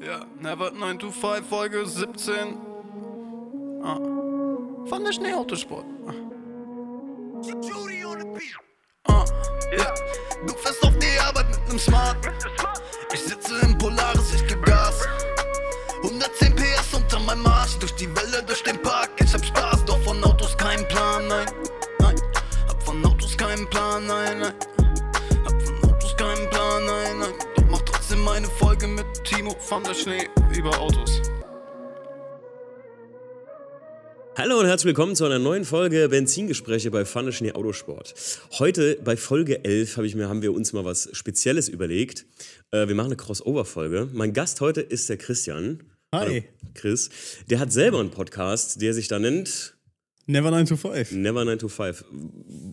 Ja, Never 9 to 5, Folge 17. Ah. Von der Schneeautosport. Ah. Ja. Du fährst auf die Arbeit mit nem Smart. Ich sitze im Polaris, ich geb Gas. 110 PS unter meinem Marsch, durch die Welle, durch den Park. Ich hab Spaß, doch von Autos keinen Plan, nein. Nein, hab von Autos keinen Plan, nein, nein. Timo von der Schnee über Autos. Hallo und herzlich willkommen zu einer neuen Folge Benzingespräche bei Pfanne Schnee Autosport. Heute bei Folge 11 hab ich mir, haben wir uns mal was Spezielles überlegt. Äh, wir machen eine Crossover-Folge. Mein Gast heute ist der Christian. Hi. Hallo, Chris. Der hat selber einen Podcast, der sich da nennt Never 9 to 5. Never 9 to 5.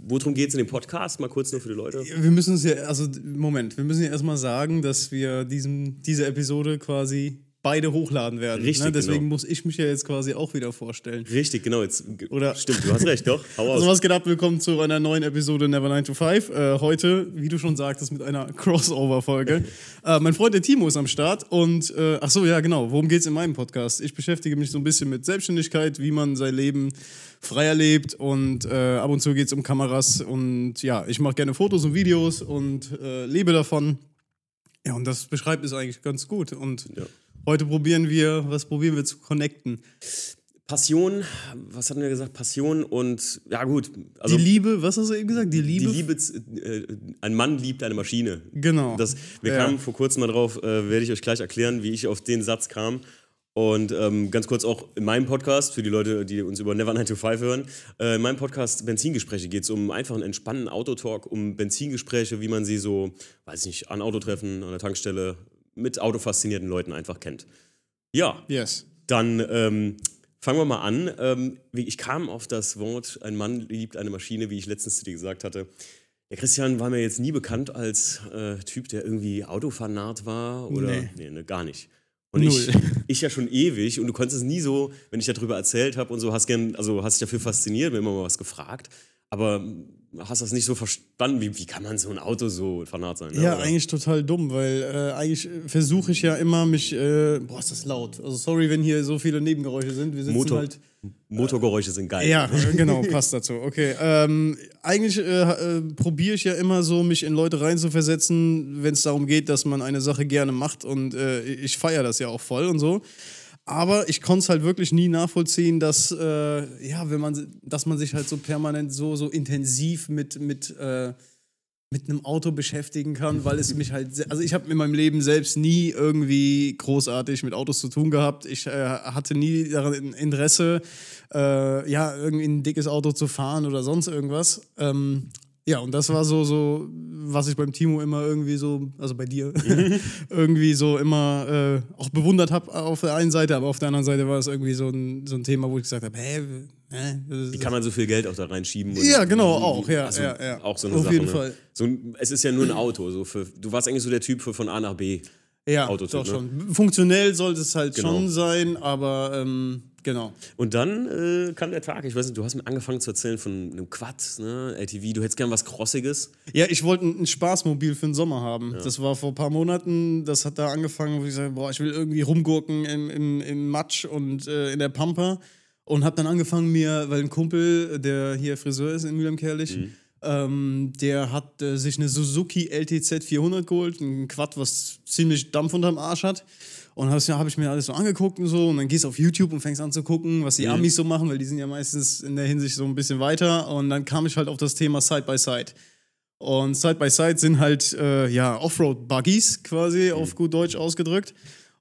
Worum geht es in dem Podcast? Mal kurz nur für die Leute. Wir müssen es ja, also Moment, wir müssen ja erstmal sagen, dass wir diesem, diese Episode quasi beide hochladen werden. Richtig, ne? Deswegen genau. muss ich mich ja jetzt quasi auch wieder vorstellen. Richtig, genau. Jetzt, Oder- Stimmt, du hast recht, doch. Hau aus. Also was geht ab? Willkommen zu einer neuen Episode Never 9 to 5. Äh, heute, wie du schon sagtest, mit einer Crossover-Folge. äh, mein Freund der Timo ist am Start und äh, ach so, ja genau, worum geht's in meinem Podcast? Ich beschäftige mich so ein bisschen mit Selbstständigkeit, wie man sein Leben freier lebt und äh, ab und zu geht's um Kameras und ja, ich mache gerne Fotos und Videos und äh, lebe davon. Ja, und das beschreibt es eigentlich ganz gut. Und Ja. Heute probieren wir, was probieren wir zu connecten? Passion, was hatten wir gesagt? Passion und, ja gut. Also, die Liebe, was hast du eben gesagt? Die Liebe? Die Liebe, äh, ein Mann liebt eine Maschine. Genau. Das, wir Ja. kamen vor kurzem mal drauf, äh, werde ich euch gleich erklären, wie ich auf den Satz kam. Und ähm, ganz kurz auch in meinem Podcast, für die Leute, die uns über Never 9 to 5 hören, äh, in meinem Podcast Benzingespräche geht es um einfach einen entspannten Autotalk, um Benzingespräche, wie man sie so, weiß ich nicht, an Autotreffen, an der Tankstelle, mit autofaszinierten Leuten einfach kennt. Ja, Yes. dann ähm, fangen wir mal an. Ähm, ich kam auf das Wort, ein Mann liebt eine Maschine, wie ich letztens zu dir gesagt hatte. Der Christian war mir jetzt nie bekannt als äh, Typ, der irgendwie Autofanat war oder Nee. nee, ne, gar nicht. Und ich, ich ja schon ewig und du konntest es nie so, wenn ich darüber erzählt habe und so, hast gern, also hast dich dafür fasziniert, mir immer mal was gefragt, aber hast das nicht so verstanden, wie, wie kann man so ein Auto so fanat sein? ne, Ja, oder? eigentlich total dumm, weil äh, eigentlich versuche ich ja immer mich. Äh, boah, ist das laut. Also sorry, wenn hier so viele Nebengeräusche sind. Wir sitzen Motor, halt. Motorgeräusche sind geil. Ja, äh, genau, passt dazu. Okay. Ähm, eigentlich äh, äh, probiere ich ja immer so, mich in Leute reinzuversetzen, wenn es darum geht, dass man eine Sache gerne macht. Und äh, ich feiere das ja auch voll und so. Aber ich konnte es halt wirklich nie nachvollziehen, dass, äh, ja, wenn man, dass man sich halt so permanent so, so intensiv mit, mit, äh, mit einem Auto beschäftigen kann, weil es mich halt, also ich habe in meinem Leben selbst nie irgendwie großartig mit Autos zu tun gehabt. Ich äh, hatte nie daran Interesse, äh, ja, irgendwie ein dickes Auto zu fahren oder sonst irgendwas. Ähm, ja, und das war so, so, was ich beim Timo immer irgendwie so, also bei dir, irgendwie so immer äh, auch bewundert habe auf der einen Seite, aber auf der anderen Seite war es irgendwie so ein, so ein Thema, wo ich gesagt habe, hä, hä? Wie kann man so viel Geld auch da reinschieben? Ja, genau, auch, ja, Also, ja, ja. Auch so eine Auf Sache. jeden ne? Fall. So, es ist ja nur ein Auto. So für, du warst eigentlich so der Typ für von A nach B. Ja, Autotyp, doch ne? schon. Funktionell sollte es halt Genau. schon sein, aber ähm, genau. Und dann äh, kam der Tag, ich weiß nicht, du hast mir angefangen zu erzählen von einem Quad, ne, ATV, du hättest gern was Crossiges. Ja, ich wollte ein ein Spaßmobil für den Sommer haben. Das war vor ein paar Monaten, das hat da angefangen, wo ich sage, boah, ich will irgendwie rumgurken im, im, im Matsch und äh, in der Pampa. Und habe dann angefangen mir, weil ein Kumpel, der hier Friseur ist in Mühlheim-Kerlich, ähm, der hat äh, sich eine Suzuki LTZ 400 geholt, ein Quad, was ziemlich Dampf unterm Arsch hat. Und habe ich mir alles so angeguckt und so. Und dann gehst du auf YouTube und fängst an zu gucken, was die Amis so machen, weil die sind ja meistens in der Hinsicht so ein bisschen weiter. Und dann kam ich halt auf das Thema Side by Side. Und Side by Side sind halt äh, ja Offroad-Buggies quasi auf gut Deutsch ausgedrückt.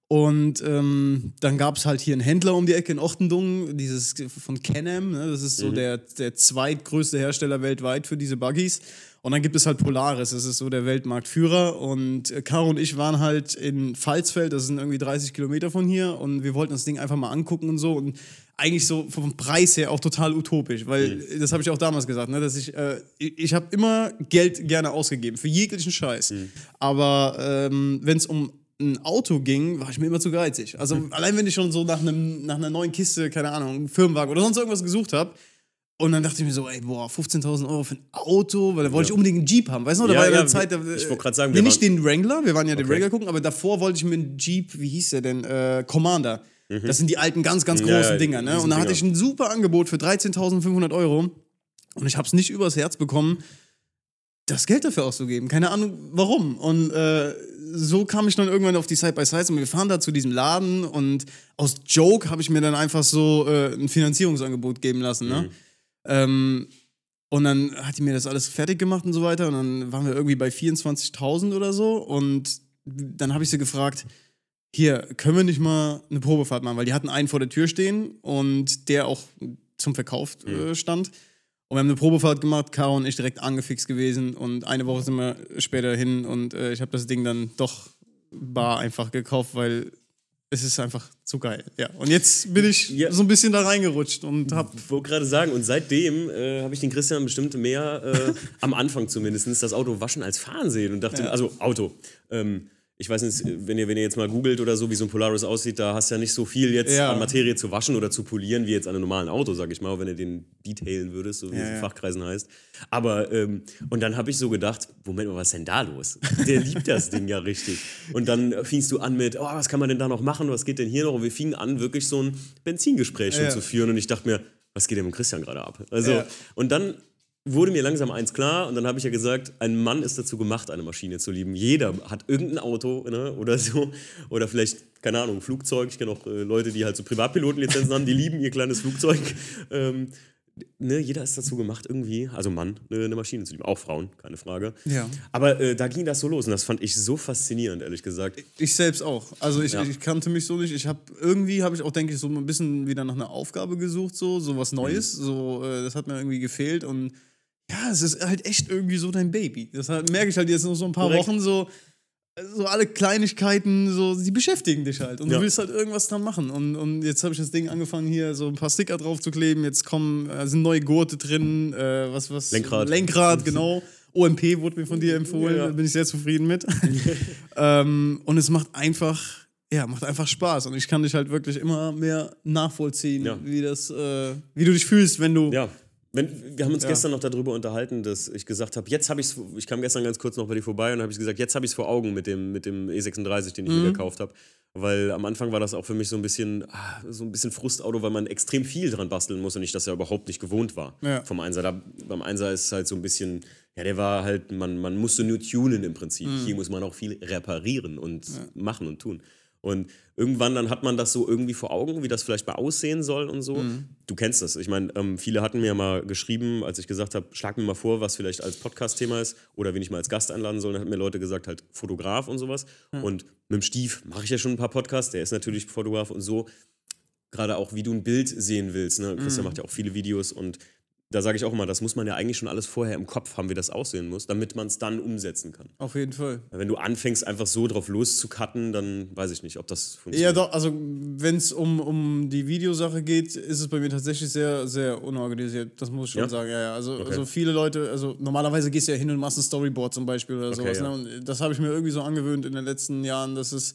Und ähm, dann gab es halt hier einen Händler um die Ecke in Ochtendung, dieses von Can-Am, ne? das ist so der, der zweitgrößte Hersteller weltweit für diese Buggies. Und dann gibt es halt Polaris, das ist so der Weltmarktführer. Und Caro und ich waren halt in Pfalzfeld, das sind irgendwie 30 Kilometer von hier. Und wir wollten das Ding einfach mal angucken und so. Und eigentlich so vom Preis her auch total utopisch, weil das habe ich auch damals gesagt, ne, dass ich, äh, ich, ich habe immer Geld gerne ausgegeben für jeglichen Scheiß. Aber ähm, wenn es um ein Auto ging, war ich mir immer zu geizig. Also allein wenn ich schon so nach, einem, nach einer neuen Kiste, keine Ahnung, einen Firmenwagen oder sonst irgendwas gesucht habe, Und dann dachte ich mir so, ey, boah, 15.000 Euro für ein Auto, weil da wollte Ja. ich unbedingt einen Jeep haben. Weißt du, noch, da Ja, war ja ja, Zeit, da, ich wollte grad sagen, nee, wir nicht den Wrangler, wir waren ja den Okay. Wrangler gucken, aber davor wollte ich mir einen Jeep, wie hieß der denn, äh, Commander. Das sind die alten, ganz, ganz Mhm. Großen Dinger, ne? Und da hatte ich ein super Angebot für 13.500 Euro und ich habe es nicht übers Herz bekommen, das Geld dafür auszugeben. Keine Ahnung warum. Und äh, so kam ich dann irgendwann auf die Side-by-Sides und wir fahren da zu diesem Laden und aus Joke habe ich mir dann einfach so äh, ein Finanzierungsangebot geben lassen. Ne? Ähm, und dann hat die mir das alles fertig gemacht und so weiter. Und dann waren wir irgendwie bei 24.000 oder so. Und dann habe ich sie gefragt, hier, können wir nicht mal eine Probefahrt machen? Weil die hatten einen vor der Tür stehen und der auch zum Verkauf äh, stand. Und wir haben eine Probefahrt gemacht, Caro und ich direkt angefixt gewesen. Und eine Woche sind wir später hin und äh, ich habe das Ding dann doch bar einfach gekauft, weil es ist einfach zu geil. Ja. Und jetzt bin ich Ja. so ein bisschen da reingerutscht und habe Ich wollte gerade sagen, und seitdem äh, habe ich den Christian bestimmt mehr, äh, am Anfang zumindest, das Auto waschen als fahren sehen und dachte, Ja. also Auto. Ähm, ich weiß nicht, wenn ihr, wenn ihr jetzt mal googelt oder so, wie so ein Polaris aussieht, da hast du ja nicht so viel jetzt Ja. an Materie zu waschen oder zu polieren, wie jetzt an einem normalen Auto, sag ich mal, wenn du den detailen würdest, so wie Ja, es in ja. Fachkreisen heißt. Aber, ähm, und dann habe ich so gedacht, Moment mal, was ist denn da los? Der liebt das Ding ja richtig. Und dann fingst du an mit, oh, was kann man denn da noch machen, was geht denn hier noch? Und wir fingen an, wirklich so ein Benzingespräch schon zu führen und ich dachte mir, was geht denn mit Christian gerade ab? Also, Ja. und dann wurde mir langsam eins klar und dann habe ich ja gesagt, ein Mann ist dazu gemacht, eine Maschine zu lieben. Jeder hat irgendein Auto ne, oder so oder vielleicht, keine Ahnung, ein Flugzeug. Ich kenne auch äh, Leute, die halt so Privatpilotenlizenzen haben, die lieben ihr kleines Flugzeug. Ähm, ne, jeder ist dazu gemacht, irgendwie, also Mann, ne, eine Maschine zu lieben. Auch Frauen, keine Frage. Ja. Aber äh, da ging das so los und das fand ich so faszinierend, ehrlich gesagt. Ich selbst auch. Also ich, Ja. ich kannte mich so nicht. Ich habe irgendwie habe ich auch denke ich so ein bisschen wieder nach einer Aufgabe gesucht so, so was Neues. Mhm. So äh, das hat mir irgendwie gefehlt und ja, es ist halt echt irgendwie so dein Baby. Das halt, merke ich halt jetzt noch so ein paar Korrekt. Wochen so so alle Kleinigkeiten, so, die beschäftigen dich halt. Und Ja. du willst halt irgendwas dran machen. Und, und jetzt habe ich das Ding angefangen, hier so ein paar Sticker drauf zu kleben. Jetzt kommen, äh, sind neue Gurte drin, äh, was, was. Lenkrad. Lenkrad, genau. OMP wurde mir von dir empfohlen, Ja. da bin ich sehr zufrieden mit. ähm, und es macht einfach, ja, macht einfach Spaß. Und ich kann dich halt wirklich immer mehr nachvollziehen, Ja. wie das, äh, wie du dich fühlst, wenn du. Ja. Wenn, wir haben uns Ja. gestern noch darüber unterhalten, dass ich gesagt habe, jetzt habe ich es, ich kam gestern ganz kurz noch bei dir vorbei und habe ich gesagt, jetzt habe ich es vor Augen mit dem, mit dem E36, den ich Mhm. mir gekauft habe. Weil am Anfang war das auch für mich so ein bisschen, ah, so ein bisschen Frustauto, weil man extrem viel dran basteln muss und ich das ja überhaupt nicht gewohnt war Ja. vom Einser. Da, beim Einser ist es halt so ein bisschen, ja, der war halt, man, man musste nur tunen im Prinzip. Mhm. Hier muss man auch viel reparieren und machen und tun. Und irgendwann dann hat man das so irgendwie vor Augen, wie das vielleicht mal aussehen soll und so. Mhm. Du kennst das. Ich meine, ähm, viele hatten mir ja mal geschrieben, als ich gesagt habe, schlag mir mal vor, was vielleicht als Podcast-Thema ist oder wen ich mal als Gast einladen soll. Dann hatten mir Leute gesagt, halt Fotograf und sowas. Und mit dem Stief mache ich ja schon ein paar Podcasts. Der ist natürlich Fotograf und so. Gerade auch, wie du ein Bild sehen willst. Ne? Christian macht ja auch viele Videos und da sage ich auch immer, das muss man ja eigentlich schon alles vorher im Kopf haben, wie das aussehen muss, damit man es dann umsetzen kann. Auf jeden Fall. Wenn du anfängst, einfach so drauf loszucutten, dann weiß ich nicht, ob das Ja, funktioniert. doch, also wenn es um, um die Videosache geht, ist es bei mir tatsächlich sehr, sehr unorganisiert. Das muss ich schon Ja? sagen. Ja, ja. Also, Okay. also viele Leute, also normalerweise gehst du ja hin und machst ein Storyboard zum Beispiel oder sowas. ja. Ne? Und das habe ich mir irgendwie so angewöhnt in den letzten Jahren, dass es.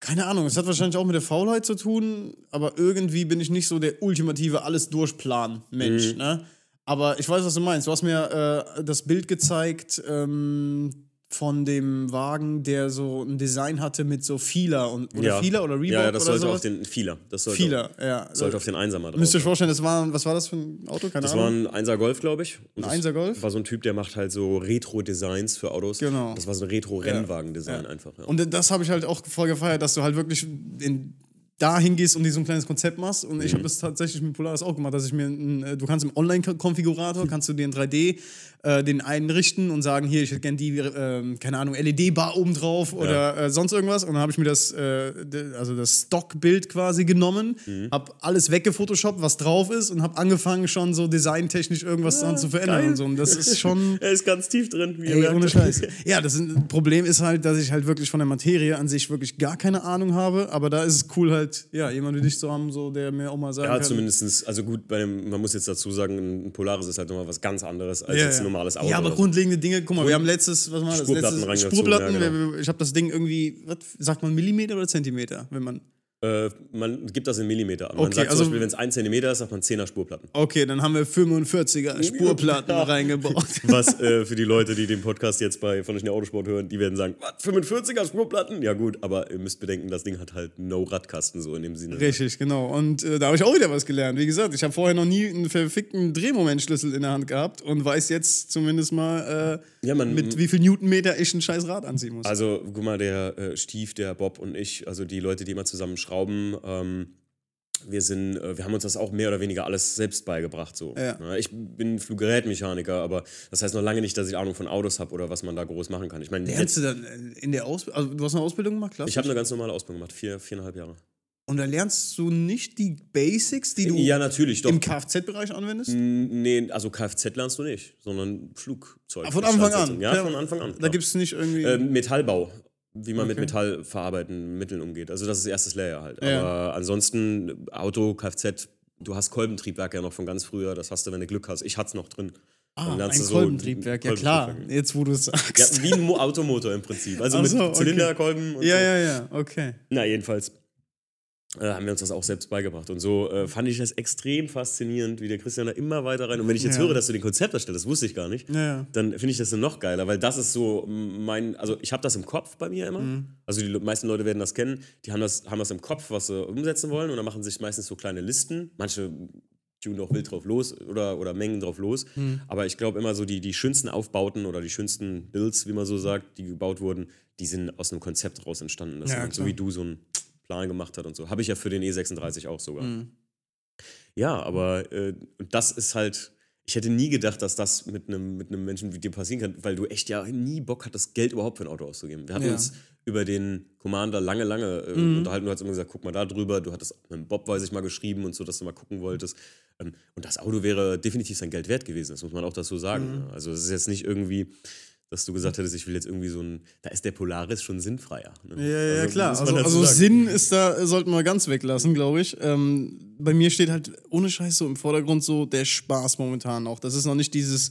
Keine Ahnung, es hat wahrscheinlich auch mit der Faulheit zu tun, aber irgendwie bin ich nicht so der ultimative alles durchplan Mensch, Mhm. ne? Aber ich weiß, was du meinst. Du hast mir äh, das Bild gezeigt ähm, von dem Wagen, der so ein Design hatte mit so Feeler und oder ja. Feeler oder Reebok Ja, ja das sollte sowas. auf den Feeler. Das sollte, Feeler, ja. sollte auf den Einser mal drauf. Müsst ihr euch vorstellen, das war, was war das für ein Auto? Keine Das war Ahnung. ein Einser Golf, glaube ich. Und Ein Einser Golf? War so ein Typ, der macht halt so Retro-Designs für Autos. Genau. Das war so ein Retro-Rennwagen-Design einfach. Ja. Und das habe ich halt auch voll gefeiert, dass du halt wirklich in, dahin gehst und dir so ein kleines Konzept machst. Und Mhm. ich habe das tatsächlich mit Polaris auch gemacht, dass ich mir, ein, äh, du kannst im Online-Konfigurator, kannst du dir in 3D äh, den einrichten und sagen, hier, ich hätte gerne die, äh, keine Ahnung, LED-Bar oben drauf oder äh, sonst irgendwas. Und dann habe ich mir das, äh, also das Stockbild quasi genommen, Mhm. habe alles weggefotoshoppt, was drauf ist und habe angefangen schon so designtechnisch irgendwas dran zu verändern geil. und so. Und das ist schon... Er ist ganz tief drin, wie Ey, ohne Scheiß. Ja, das Problem ist halt, dass ich halt wirklich von der Materie an sich wirklich gar keine Ahnung habe. Aber da ist es cool halt, ja, jemand wie dich zu haben, so, der mir auch mal sagen Ja, kann. zumindest, also gut, bei dem, man muss jetzt dazu sagen, ein Polaris ist halt nochmal was ganz anderes als Ja, jetzt ein ja. Normales Auto. Ja, aber so. grundlegende Dinge, guck mal, wir haben letztes, was war das? Spurplatten letztes Spurplatten, ja, genau. ich habe das Ding irgendwie, was sagt man, Millimeter oder Zentimeter, wenn man Äh, man gibt das in Millimeter an. Man Okay, sagt also- zum Beispiel, wenn es 1 Zentimeter ist, sagt man 10er Spurplatten. Okay, dann haben wir 45er Spurplatten Ja. reingebaut. Was äh, für die Leute, die den Podcast jetzt bei von der Autosport hören, die werden sagen, was, 45er Spurplatten? Ja gut, aber ihr müsst bedenken, das Ding hat halt no Radkasten so in dem Sinne. Richtig, genau. Und äh, da habe ich auch wieder was gelernt. Wie gesagt, ich habe vorher noch nie einen verfickten Drehmomentschlüssel in der Hand gehabt und weiß jetzt zumindest mal, äh, Ja, man, mit wie viel Newtonmeter ich ein scheiß Rad anziehen muss. Also, guck mal, der äh, Stief, der Bob und ich, also die Leute, die immer zusammen schrauben, ähm, wir sind, äh, wir haben uns das auch mehr oder weniger alles selbst beigebracht. So. Ja. ich bin Fluggerätmechaniker, aber das heißt noch lange nicht, dass ich Ahnung von Autos habe oder was man da groß machen kann. Ich meine, Lernst du dann äh, in der Ausbildung, also du hast eine Ausbildung gemacht, klassisch? ich habe eine ganz normale Ausbildung gemacht, vier, viereinhalb Jahre. und da lernst du nicht die Basics, die du Ja, natürlich, doch. im Kfz-Bereich anwendest? Nee, also Kfz lernst du nicht, sondern Flugzeug. Ah, von Anfang an? Ja, von Anfang an. Da klar. gibt es nicht irgendwie. Ähm, Metallbau, wie man mit Okay. metallverarbeitenden Mitteln umgeht. Also das ist erstes Layer halt. Ja. Aber ansonsten Auto, Kfz, du hast Kolbentriebwerk ja noch von ganz früher. Das hast du, wenn du Glück hast. Ich hatte es noch drin. ah, ein so Kolbentriebwerk, ja klar. Jetzt, wo du es Ja, sagst. wie ein Mo Automotor im Prinzip. Also Ach mit so, okay. Zylinderkolben und Ja, so. ja, ja, okay. Na, jedenfalls haben wir uns das auch selbst beigebracht. Und so äh, fand ich das extrem faszinierend, wie der Christian da immer weiter rein. Und wenn ich jetzt Ja. höre, dass du den Konzept erstellst, das wusste ich gar nicht, Ja, dann finde ich das noch geiler, weil das ist so mein, also ich habe das im Kopf bei mir immer. Mhm. Also die meisten Leute werden das kennen, die haben das, haben das im Kopf, was sie umsetzen wollen und dann machen sich meistens so kleine Listen. Manche tun auch wild drauf los oder, oder mengen drauf los. Mhm. Aber ich glaube immer so, die, die schönsten Aufbauten oder die schönsten Builds, wie man so sagt, die gebaut wurden, die sind aus einem Konzept raus entstanden. Das Ja, so wie du so einen Plan gemacht hat und so. Habe ich ja für den E36 auch sogar. Mhm. Ja, aber äh, das ist halt, ich hätte nie gedacht, dass das mit einem mit einem Menschen wie dir passieren kann, weil du echt ja nie Bock hattest, Geld überhaupt für ein Auto auszugeben. Wir hatten Ja. uns über den Commander lange, lange äh, Mhm. unterhalten. Du hast immer gesagt, guck mal da drüber. Du hattest mit Bob, weiß ich mal, geschrieben und so, dass du mal gucken wolltest. Ähm, und das Auto wäre definitiv sein Geld wert gewesen. Das muss man auch dazu sagen. Mhm. Also es ist jetzt nicht irgendwie, dass du gesagt hättest, ich will jetzt irgendwie so ein, da ist der Polaris schon sinnfreier. Ne? Ja, ja, Also, klar. Also, also. Sinn ist da, sollten wir ganz weglassen, glaube ich. Ähm, bei mir steht halt ohne Scheiß so im Vordergrund so der Spaß momentan auch. Das ist noch nicht dieses,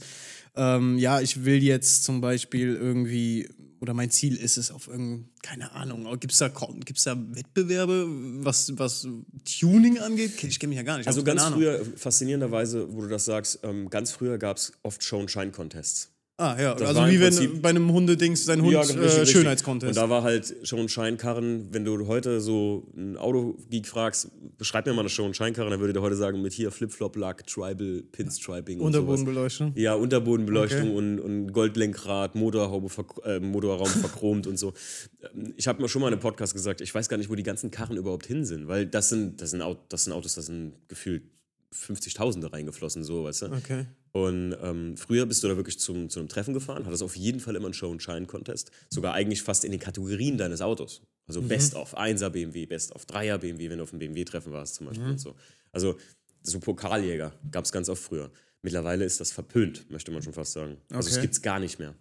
ähm, ja, ich will jetzt zum Beispiel irgendwie, oder mein Ziel ist es auf irgendein, keine Ahnung, gibt es da, gibt's da Wettbewerbe, was, was Tuning angeht? Ich kenne mich ja gar nicht. Also ganz früher, faszinierenderweise, wo du das sagst, ähm, ganz früher gab es oft Show-and-Shine-Contests. Ah, ja, Das also wie wenn bei einem Hundedings dein Hund richtig, äh, richtig. Schönheitscontest. Und da war halt Show-and-Shine-Karren, wenn du heute so einen Autogeek fragst, beschreib mir mal eine Show-and-Shine-Karre, dann würde der heute sagen, mit hier Flip-Flop-Lack, Tribal, Pinstriping und sowas. Unterbodenbeleuchtung. Ja, Unterbodenbeleuchtung Okay. und, und Goldlenkrad, Motorhaube, äh, Motorraum verchromt und so. Ich habe mir schon mal in einem Podcast gesagt, ich weiß gar nicht, wo die ganzen Karren überhaupt hin sind, weil das sind, das sind Autos, das sind gefühlt 50.000 reingeflossen, so, weißt du? Okay. Und ähm, früher bist du da wirklich zum, zu einem Treffen gefahren, hattest auf jeden Fall immer einen Show-and-Shine-Contest, sogar eigentlich fast in den Kategorien deines Autos. Also Best of 1er BMW, Best of 3er BMW, wenn du auf einem BMW-Treffen warst zum Beispiel und so. Also so Pokaljäger gab es ganz oft früher. Mittlerweile ist das verpönt, möchte man schon fast sagen. Also es Okay. gibt es gar nicht mehr.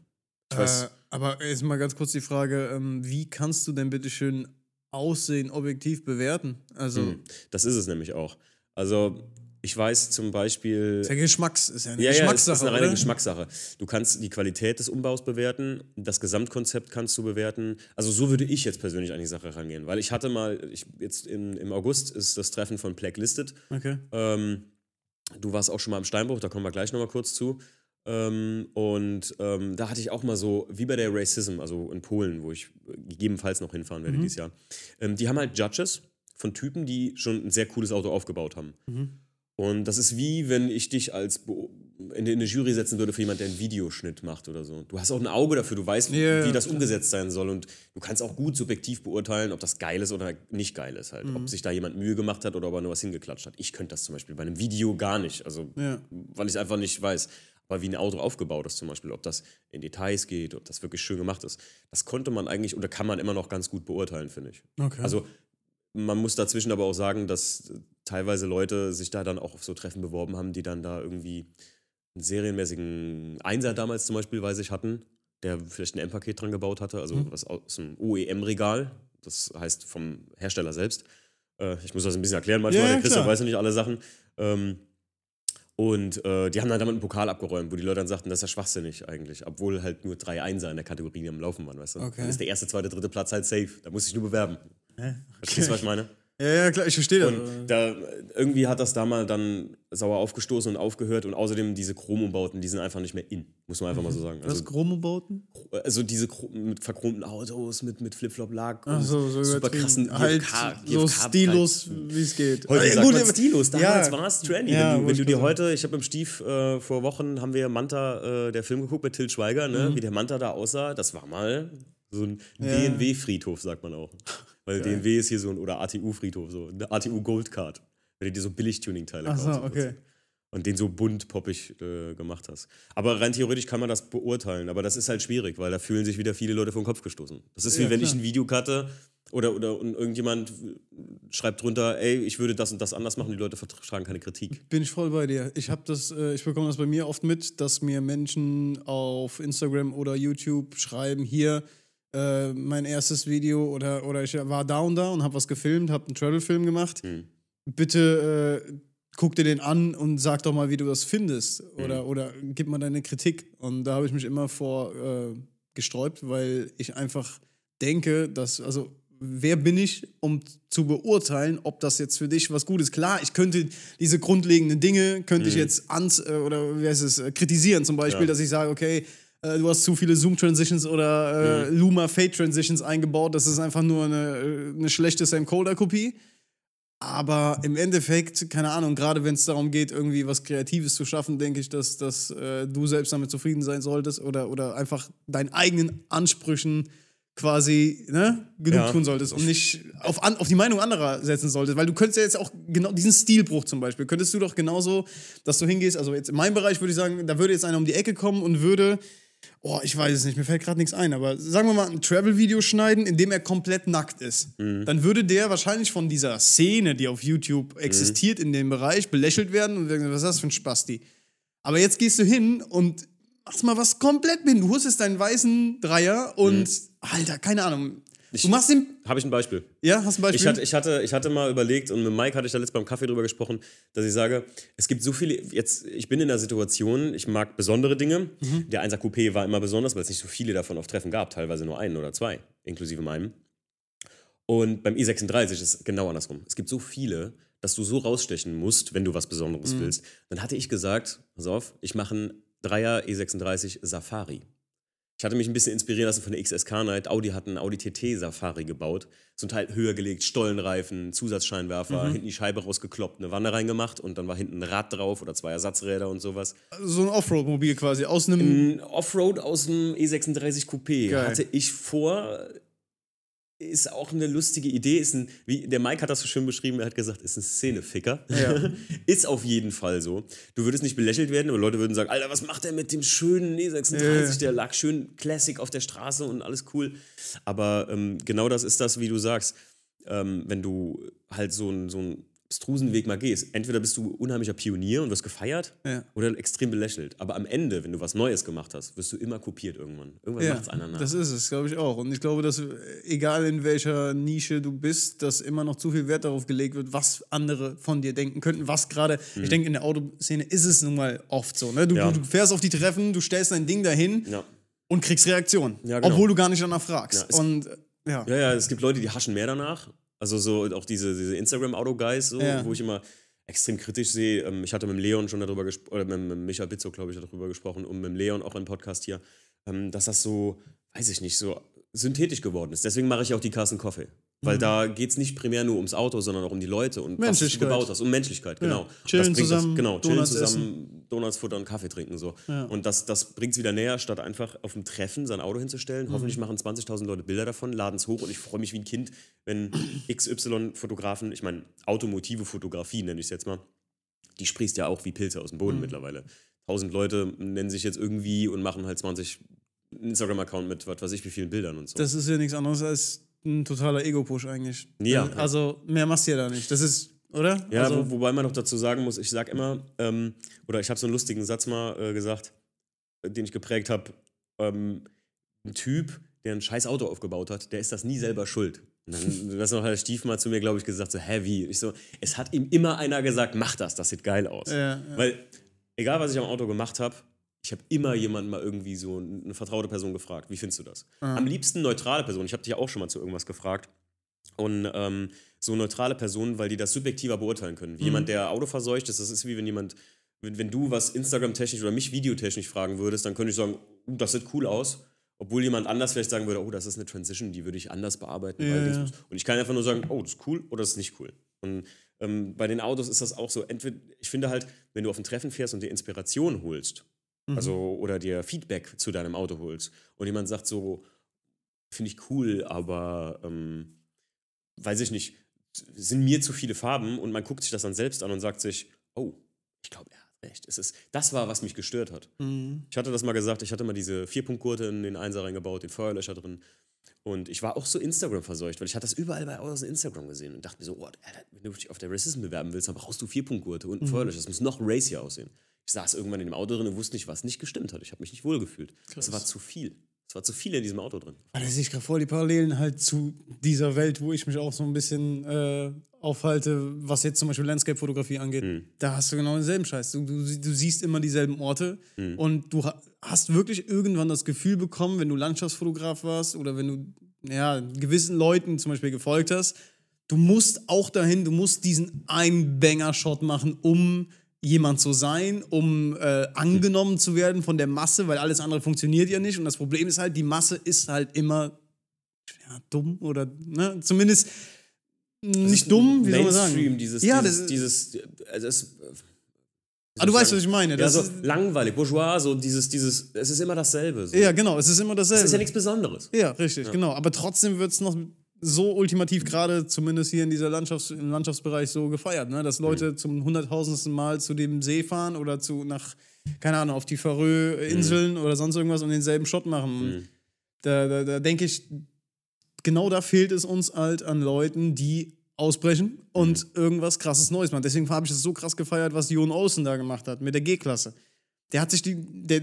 Äh, aber jetzt mal ganz kurz die Frage, ähm, wie kannst du denn bitte schön Aussehen objektiv bewerten? Also, hm, das ist es nämlich auch. Also ich weiß zum Beispiel... ist ja Geschmacks, ist ja eine Ja, ja, es Geschmackssache, ist eine reine oder? Geschmackssache. Du kannst die Qualität des Umbaus bewerten, das Gesamtkonzept kannst du bewerten. Also so würde ich jetzt persönlich an die Sache rangehen, weil ich hatte mal, ich, jetzt in, im August ist das Treffen von Blacklisted. Okay. Ähm, du warst auch schon mal am Steinbruch, da kommen wir gleich nochmal kurz zu. Ähm, und ähm, da hatte ich auch mal so, wie bei der Racism, also in Polen, wo ich gegebenenfalls noch hinfahren werde dieses Jahr. Ähm, die haben halt Judges von Typen, die schon ein sehr cooles Auto aufgebaut haben. Und das ist wie, wenn ich dich als Be in eine Jury setzen würde für jemanden, der einen Videoschnitt macht oder so. Du hast auch ein Auge dafür, du weißt, ja, wie das klar. umgesetzt sein soll. Und du kannst auch gut subjektiv beurteilen, ob das geil ist oder nicht geil ist halt. Mhm. Ob sich da jemand Mühe gemacht hat oder ob er nur was hingeklatscht hat. Ich könnte das zum Beispiel bei einem Video gar nicht. Also, Ja. weil ich es einfach nicht weiß. Aber wie ein Auto aufgebaut ist zum Beispiel, ob das in Details geht, ob das wirklich schön gemacht ist, das konnte man eigentlich oder kann man immer noch ganz gut beurteilen, finde ich. Okay. Also man muss dazwischen aber auch sagen, dass teilweise Leute sich da dann auch auf so Treffen beworben haben, die dann da irgendwie einen serienmäßigen Einser damals zum Beispiel, weiß ich, hatten, der vielleicht ein M-Paket dran gebaut hatte, also was aus dem OEM-Regal, das heißt vom Hersteller selbst. Äh, ich muss das ein bisschen erklären manchmal, Ja, der Christian klar. weiß ja nicht alle Sachen. Ähm, und äh, die haben dann damit einen Pokal abgeräumt, wo die Leute dann sagten, das ist ja schwachsinnig eigentlich, obwohl halt nur drei Einser in der Kategorie am Laufen waren, weißt du? Okay. Dann ist der erste, zweite, dritte Platz halt safe. Da muss ich nur bewerben. Verstehst du, was ich meine? Ja, ja, klar, ich verstehe das. Und da, irgendwie hat das da mal dann sauer aufgestoßen und aufgehört und außerdem diese Chrom-Umbauten, die sind einfach nicht mehr in, muss man einfach mal so sagen. Was, Also, Chromobauten? also diese mit verchromten Autos, mit, mit Flip-Flop-Lack und so, so super krassen Halt so stilos, wie es geht. Heute sagt gut, man Stilos, damals ja. war es trendy. Ja, wenn du, wenn du dir heute, ich habe im Stief äh, vor Wochen, haben wir Manta, äh, der Film geguckt mit Til Schweiger, ne? wie der Manta da aussah, das war mal so ein Mhm. Ja. DNW-Friedhof, sagt man auch. Weil DNW ist hier so ein, oder ATU-Friedhof, so eine ATU-Goldcard. Wenn du dir so Billig-Tuning-Teile so, kaufst. im okay. Und den so bunt poppig äh, gemacht hast. Aber rein theoretisch kann man das beurteilen, aber das ist halt schwierig, weil da fühlen sich wieder viele Leute den Kopf gestoßen. Das ist wie Ja, wenn ich klar. ein Video cutte oder, oder und irgendjemand schreibt drunter, ey, ich würde das und das anders machen, die Leute vertragen keine Kritik. Bin ich voll bei dir. Ich habe das, äh, ich bekomme das bei mir oft mit, dass mir Menschen auf Instagram oder YouTube schreiben, hier äh, mein erstes Video oder, oder ich war da und da und habe was gefilmt, habe einen Travel-Film gemacht. Mhm. Bitte äh, guck dir den an und sag doch mal, wie du das findest oder, Mhm. oder gib mal deine Kritik. Und da habe ich mich immer vor äh, gesträubt, weil ich einfach denke, dass, also wer bin ich, um zu beurteilen, ob das jetzt für dich was Gutes ist? Klar, ich könnte diese grundlegenden Dinge, könnte ich jetzt ans, äh, oder wie heißt es, äh, kritisieren zum Beispiel, Ja. dass ich sage, okay, äh, du hast zu viele Zoom-Transitions oder äh, Luma Fade-Transitions eingebaut, das ist einfach nur eine, äh, eine schlechte Sam Colder-Kopie. Aber im Endeffekt, keine Ahnung, gerade wenn es darum geht, irgendwie was Kreatives zu schaffen, denke ich, dass, dass äh, du selbst damit zufrieden sein solltest oder, oder einfach deinen eigenen Ansprüchen quasi ne, genug Ja. tun solltest und nicht auf, an, auf die Meinung anderer setzen solltest. Weil du könntest ja jetzt auch genau diesen Stilbruch zum Beispiel, könntest du doch genauso, dass du hingehst, also jetzt in meinem Bereich würde ich sagen, da würde jetzt einer um die Ecke kommen und würde, oh, ich weiß es nicht, mir fällt gerade nichts ein, aber sagen wir mal ein Travel-Video schneiden, in dem er komplett nackt ist. Dann würde der wahrscheinlich von dieser Szene, die auf YouTube existiert in dem Bereich, belächelt werden und denken, was ist das für ein Spasti? Aber jetzt gehst du hin und machst mal was komplett mit. Du hustest deinen weißen Dreier und, Alter, keine Ahnung. Du machst den, Habe ich ein Beispiel. ja, hast du ein Beispiel? Ich hatte, ich, hatte, ich hatte mal überlegt und mit Mike hatte ich da letztes beim Kaffee drüber gesprochen, dass ich sage, es gibt so viele, jetzt, ich bin in der Situation, ich mag besondere Dinge. Mhm. Der 1er Coupé war immer besonders, weil es nicht so viele davon auf Treffen gab, teilweise nur einen oder zwei, inklusive meinem. Und beim E36 ist es genau andersrum. Es gibt so viele, dass du so rausstechen musst, wenn du was Besonderes Mhm. willst. Dann hatte ich gesagt, pass auf, ich mache einen Dreier E36 Safari. Ich hatte mich ein bisschen inspirieren lassen von der XSK Night. Audi hat einen Audi TT Safari gebaut. Zum Teil höher gelegt, Stollenreifen, Zusatzscheinwerfer, Mhm. hinten die Scheibe rausgekloppt, eine Wanne reingemacht und dann war hinten ein Rad drauf oder zwei Ersatzräder und sowas. so ein Offroad-Mobil quasi aus einem. Ein Offroad aus dem E36 Coupé Geil. hatte ich vor. Ist auch eine lustige Idee. Ist ein, wie, der Mike hat das so schön beschrieben, er hat gesagt, ist ein Szeneficker. Ja. ist auf jeden Fall so. Du würdest nicht belächelt werden, aber Leute würden sagen, Alter, was macht er mit dem schönen E36? Ja. Der lag schön Classic auf der Straße und alles cool. Aber ähm, genau das ist das, wie du sagst. Ähm, wenn du halt so einen so einen abstrusen Weg mal gehst, entweder bist du unheimlicher Pionier und wirst gefeiert Ja. oder extrem belächelt. Aber am Ende, wenn du was Neues gemacht hast, wirst du immer kopiert irgendwann. Irgendwann Ja, macht's einer nach. das ist es, glaube ich auch. Und ich glaube, dass äh, egal in welcher Nische du bist, dass immer noch zu viel Wert darauf gelegt wird, was andere von dir denken könnten. Was gerade, ich denke, in der Autoszene ist es nun mal oft so. Ne? Du, Mhm. Ja. du, fährst auf die Treffen, du stellst dein Ding dahin und kriegst Reaktion. Genau. Obwohl du gar nicht danach fragst. Es- und äh, ja. ja, ja, es gibt Leute, die haschen mehr danach. Also so auch diese, diese Instagram-Auto-Guys, so, Ja. wo ich immer extrem kritisch sehe. Ähm, Ich hatte mit dem Leon schon darüber gesprochen, oder mit, mit Michael Bitzo, glaube ich, darüber gesprochen und mit dem Leon auch im Podcast hier, ähm, dass das so, weiß ich nicht, so synthetisch geworden ist. Deswegen mache ich auch die Carsten Coffee. Weil da geht es nicht primär nur ums Auto, sondern auch um die Leute und was du gebaut hast. Um Menschlichkeit, genau. Und Chillen zusammen, das, genau, chillen Donuts zusammen, Donuts futtern, Kaffee trinken so. Ja. Und das, das bringt es wieder näher, statt einfach auf dem Treffen sein Auto hinzustellen. Hoffentlich machen 20.000 Leute Bilder davon, laden es hoch und ich freue mich wie ein Kind, wenn XY-Fotografen, ich meine, automotive Fotografie nenne ich es jetzt mal, die sprießt ja auch wie Pilze aus dem Boden mittlerweile. 1000 Leute nennen sich jetzt irgendwie und machen halt 20 Instagram-Account mit was weiß ich wie vielen Bildern und so. Das ist ja nichts anderes als ein totaler Ego-Push eigentlich. Ja. Also mehr machst du ja da nicht. Das ist, oder? Ja, also, wo, wobei man noch dazu sagen muss, ich sag immer, ähm, oder ich habe so einen lustigen Satz mal äh, gesagt, äh, den ich geprägt habe. Ähm, ein Typ, der ein scheiß Auto aufgebaut hat, der ist das nie selber schuld. Und dann das noch hat der Stief mal zu mir, glaube ich, gesagt, so heavy. Ich so, es hat ihm immer einer gesagt, mach das, das sieht geil aus. Ja, ja. Weil, egal was ich am Auto gemacht habe, ich habe immer jemanden mal irgendwie so eine vertraute Person gefragt, wie findest du das? Am liebsten neutrale Person. Ich habe dich auch schon mal zu irgendwas gefragt. Und ähm, so neutrale Personen, weil die das subjektiver beurteilen können. Wie jemand, der Auto verseucht ist, das ist wie wenn jemand, wenn, wenn du was Instagram-technisch oder mich videotechnisch fragen würdest, dann könnte ich sagen, uh, das sieht cool aus. Obwohl jemand anders vielleicht sagen würde, oh, das ist eine Transition, die würde ich anders bearbeiten. Ja. Und ich kann einfach nur sagen, oh, das ist cool oder das ist nicht cool. Und ähm, bei den Autos ist das auch so. Entweder, ich finde halt, wenn du auf ein Treffen fährst und dir Inspiration holst, also oder dir Feedback zu deinem Auto holst und jemand sagt so, finde ich cool, aber ähm, weiß ich nicht, sind mir zu viele Farben und man guckt sich das dann selbst an und sagt sich, oh, ich glaube, er hat recht. Es ist, das war, was mich gestört hat. Mhm. Ich hatte das mal gesagt, ich hatte mal diese Vierpunktgurte in den Einser reingebaut, den Feuerlöscher drin. Und ich war auch so Instagram verseucht, weil ich hatte das überall bei Autos in Instagram gesehen und dachte mir so, oh, wenn du dich auf der Racism bewerben willst, dann brauchst du Vierpunktgurte und einen Feuerlöscher. Das muss noch racier aussehen. Ich saß irgendwann in dem Auto drin und wusste nicht, was nicht gestimmt hat. Ich habe mich nicht wohlgefühlt. Es war zu viel. Es war zu viel in diesem Auto drin. Ah, Da sehe ich gerade voll die Parallelen halt zu dieser Welt, wo ich mich auch so ein bisschen äh, aufhalte, was jetzt zum Beispiel Landscape-Fotografie angeht. Hm. Da hast du genau denselben Scheiß. Du, du, du siehst immer dieselben Orte Hm. und du ha- hast wirklich irgendwann das Gefühl bekommen, wenn du Landschaftsfotograf warst oder wenn du ja, gewissen Leuten zum Beispiel gefolgt hast, du musst auch dahin, du musst diesen einen Banger-Shot machen, um jemand zu sein, um äh, angenommen zu werden von der Masse, weil alles andere funktioniert ja nicht. Und das Problem ist halt, die Masse ist halt immer ja, dumm oder ne, zumindest nicht dumm, wie soll man sagen? Mainstream, dieses, ja, dieses, das, dieses, also es, ah, du weißt, was ich meine. Ja, Das so ist, langweilig, bourgeois, so dieses, dieses, es ist immer dasselbe. So. ja, genau, es ist immer dasselbe. Es ist ja nichts Besonderes. Ja, richtig, genau. Aber trotzdem wird es noch so ultimativ gerade, zumindest hier in dieser Landschafts-, im Landschaftsbereich so gefeiert, ne? dass Leute zum hunderttausendsten Mal zu dem See fahren oder zu nach, keine Ahnung, auf die Färöer-Inseln oder sonst irgendwas und denselben Shot machen. Und Da, da, da denke ich, genau da fehlt es uns halt an Leuten, die ausbrechen und irgendwas krasses Neues machen. Deswegen habe ich es so krass gefeiert, was Jon Olsen da gemacht hat mit der G-Klasse. Der hat sich die, der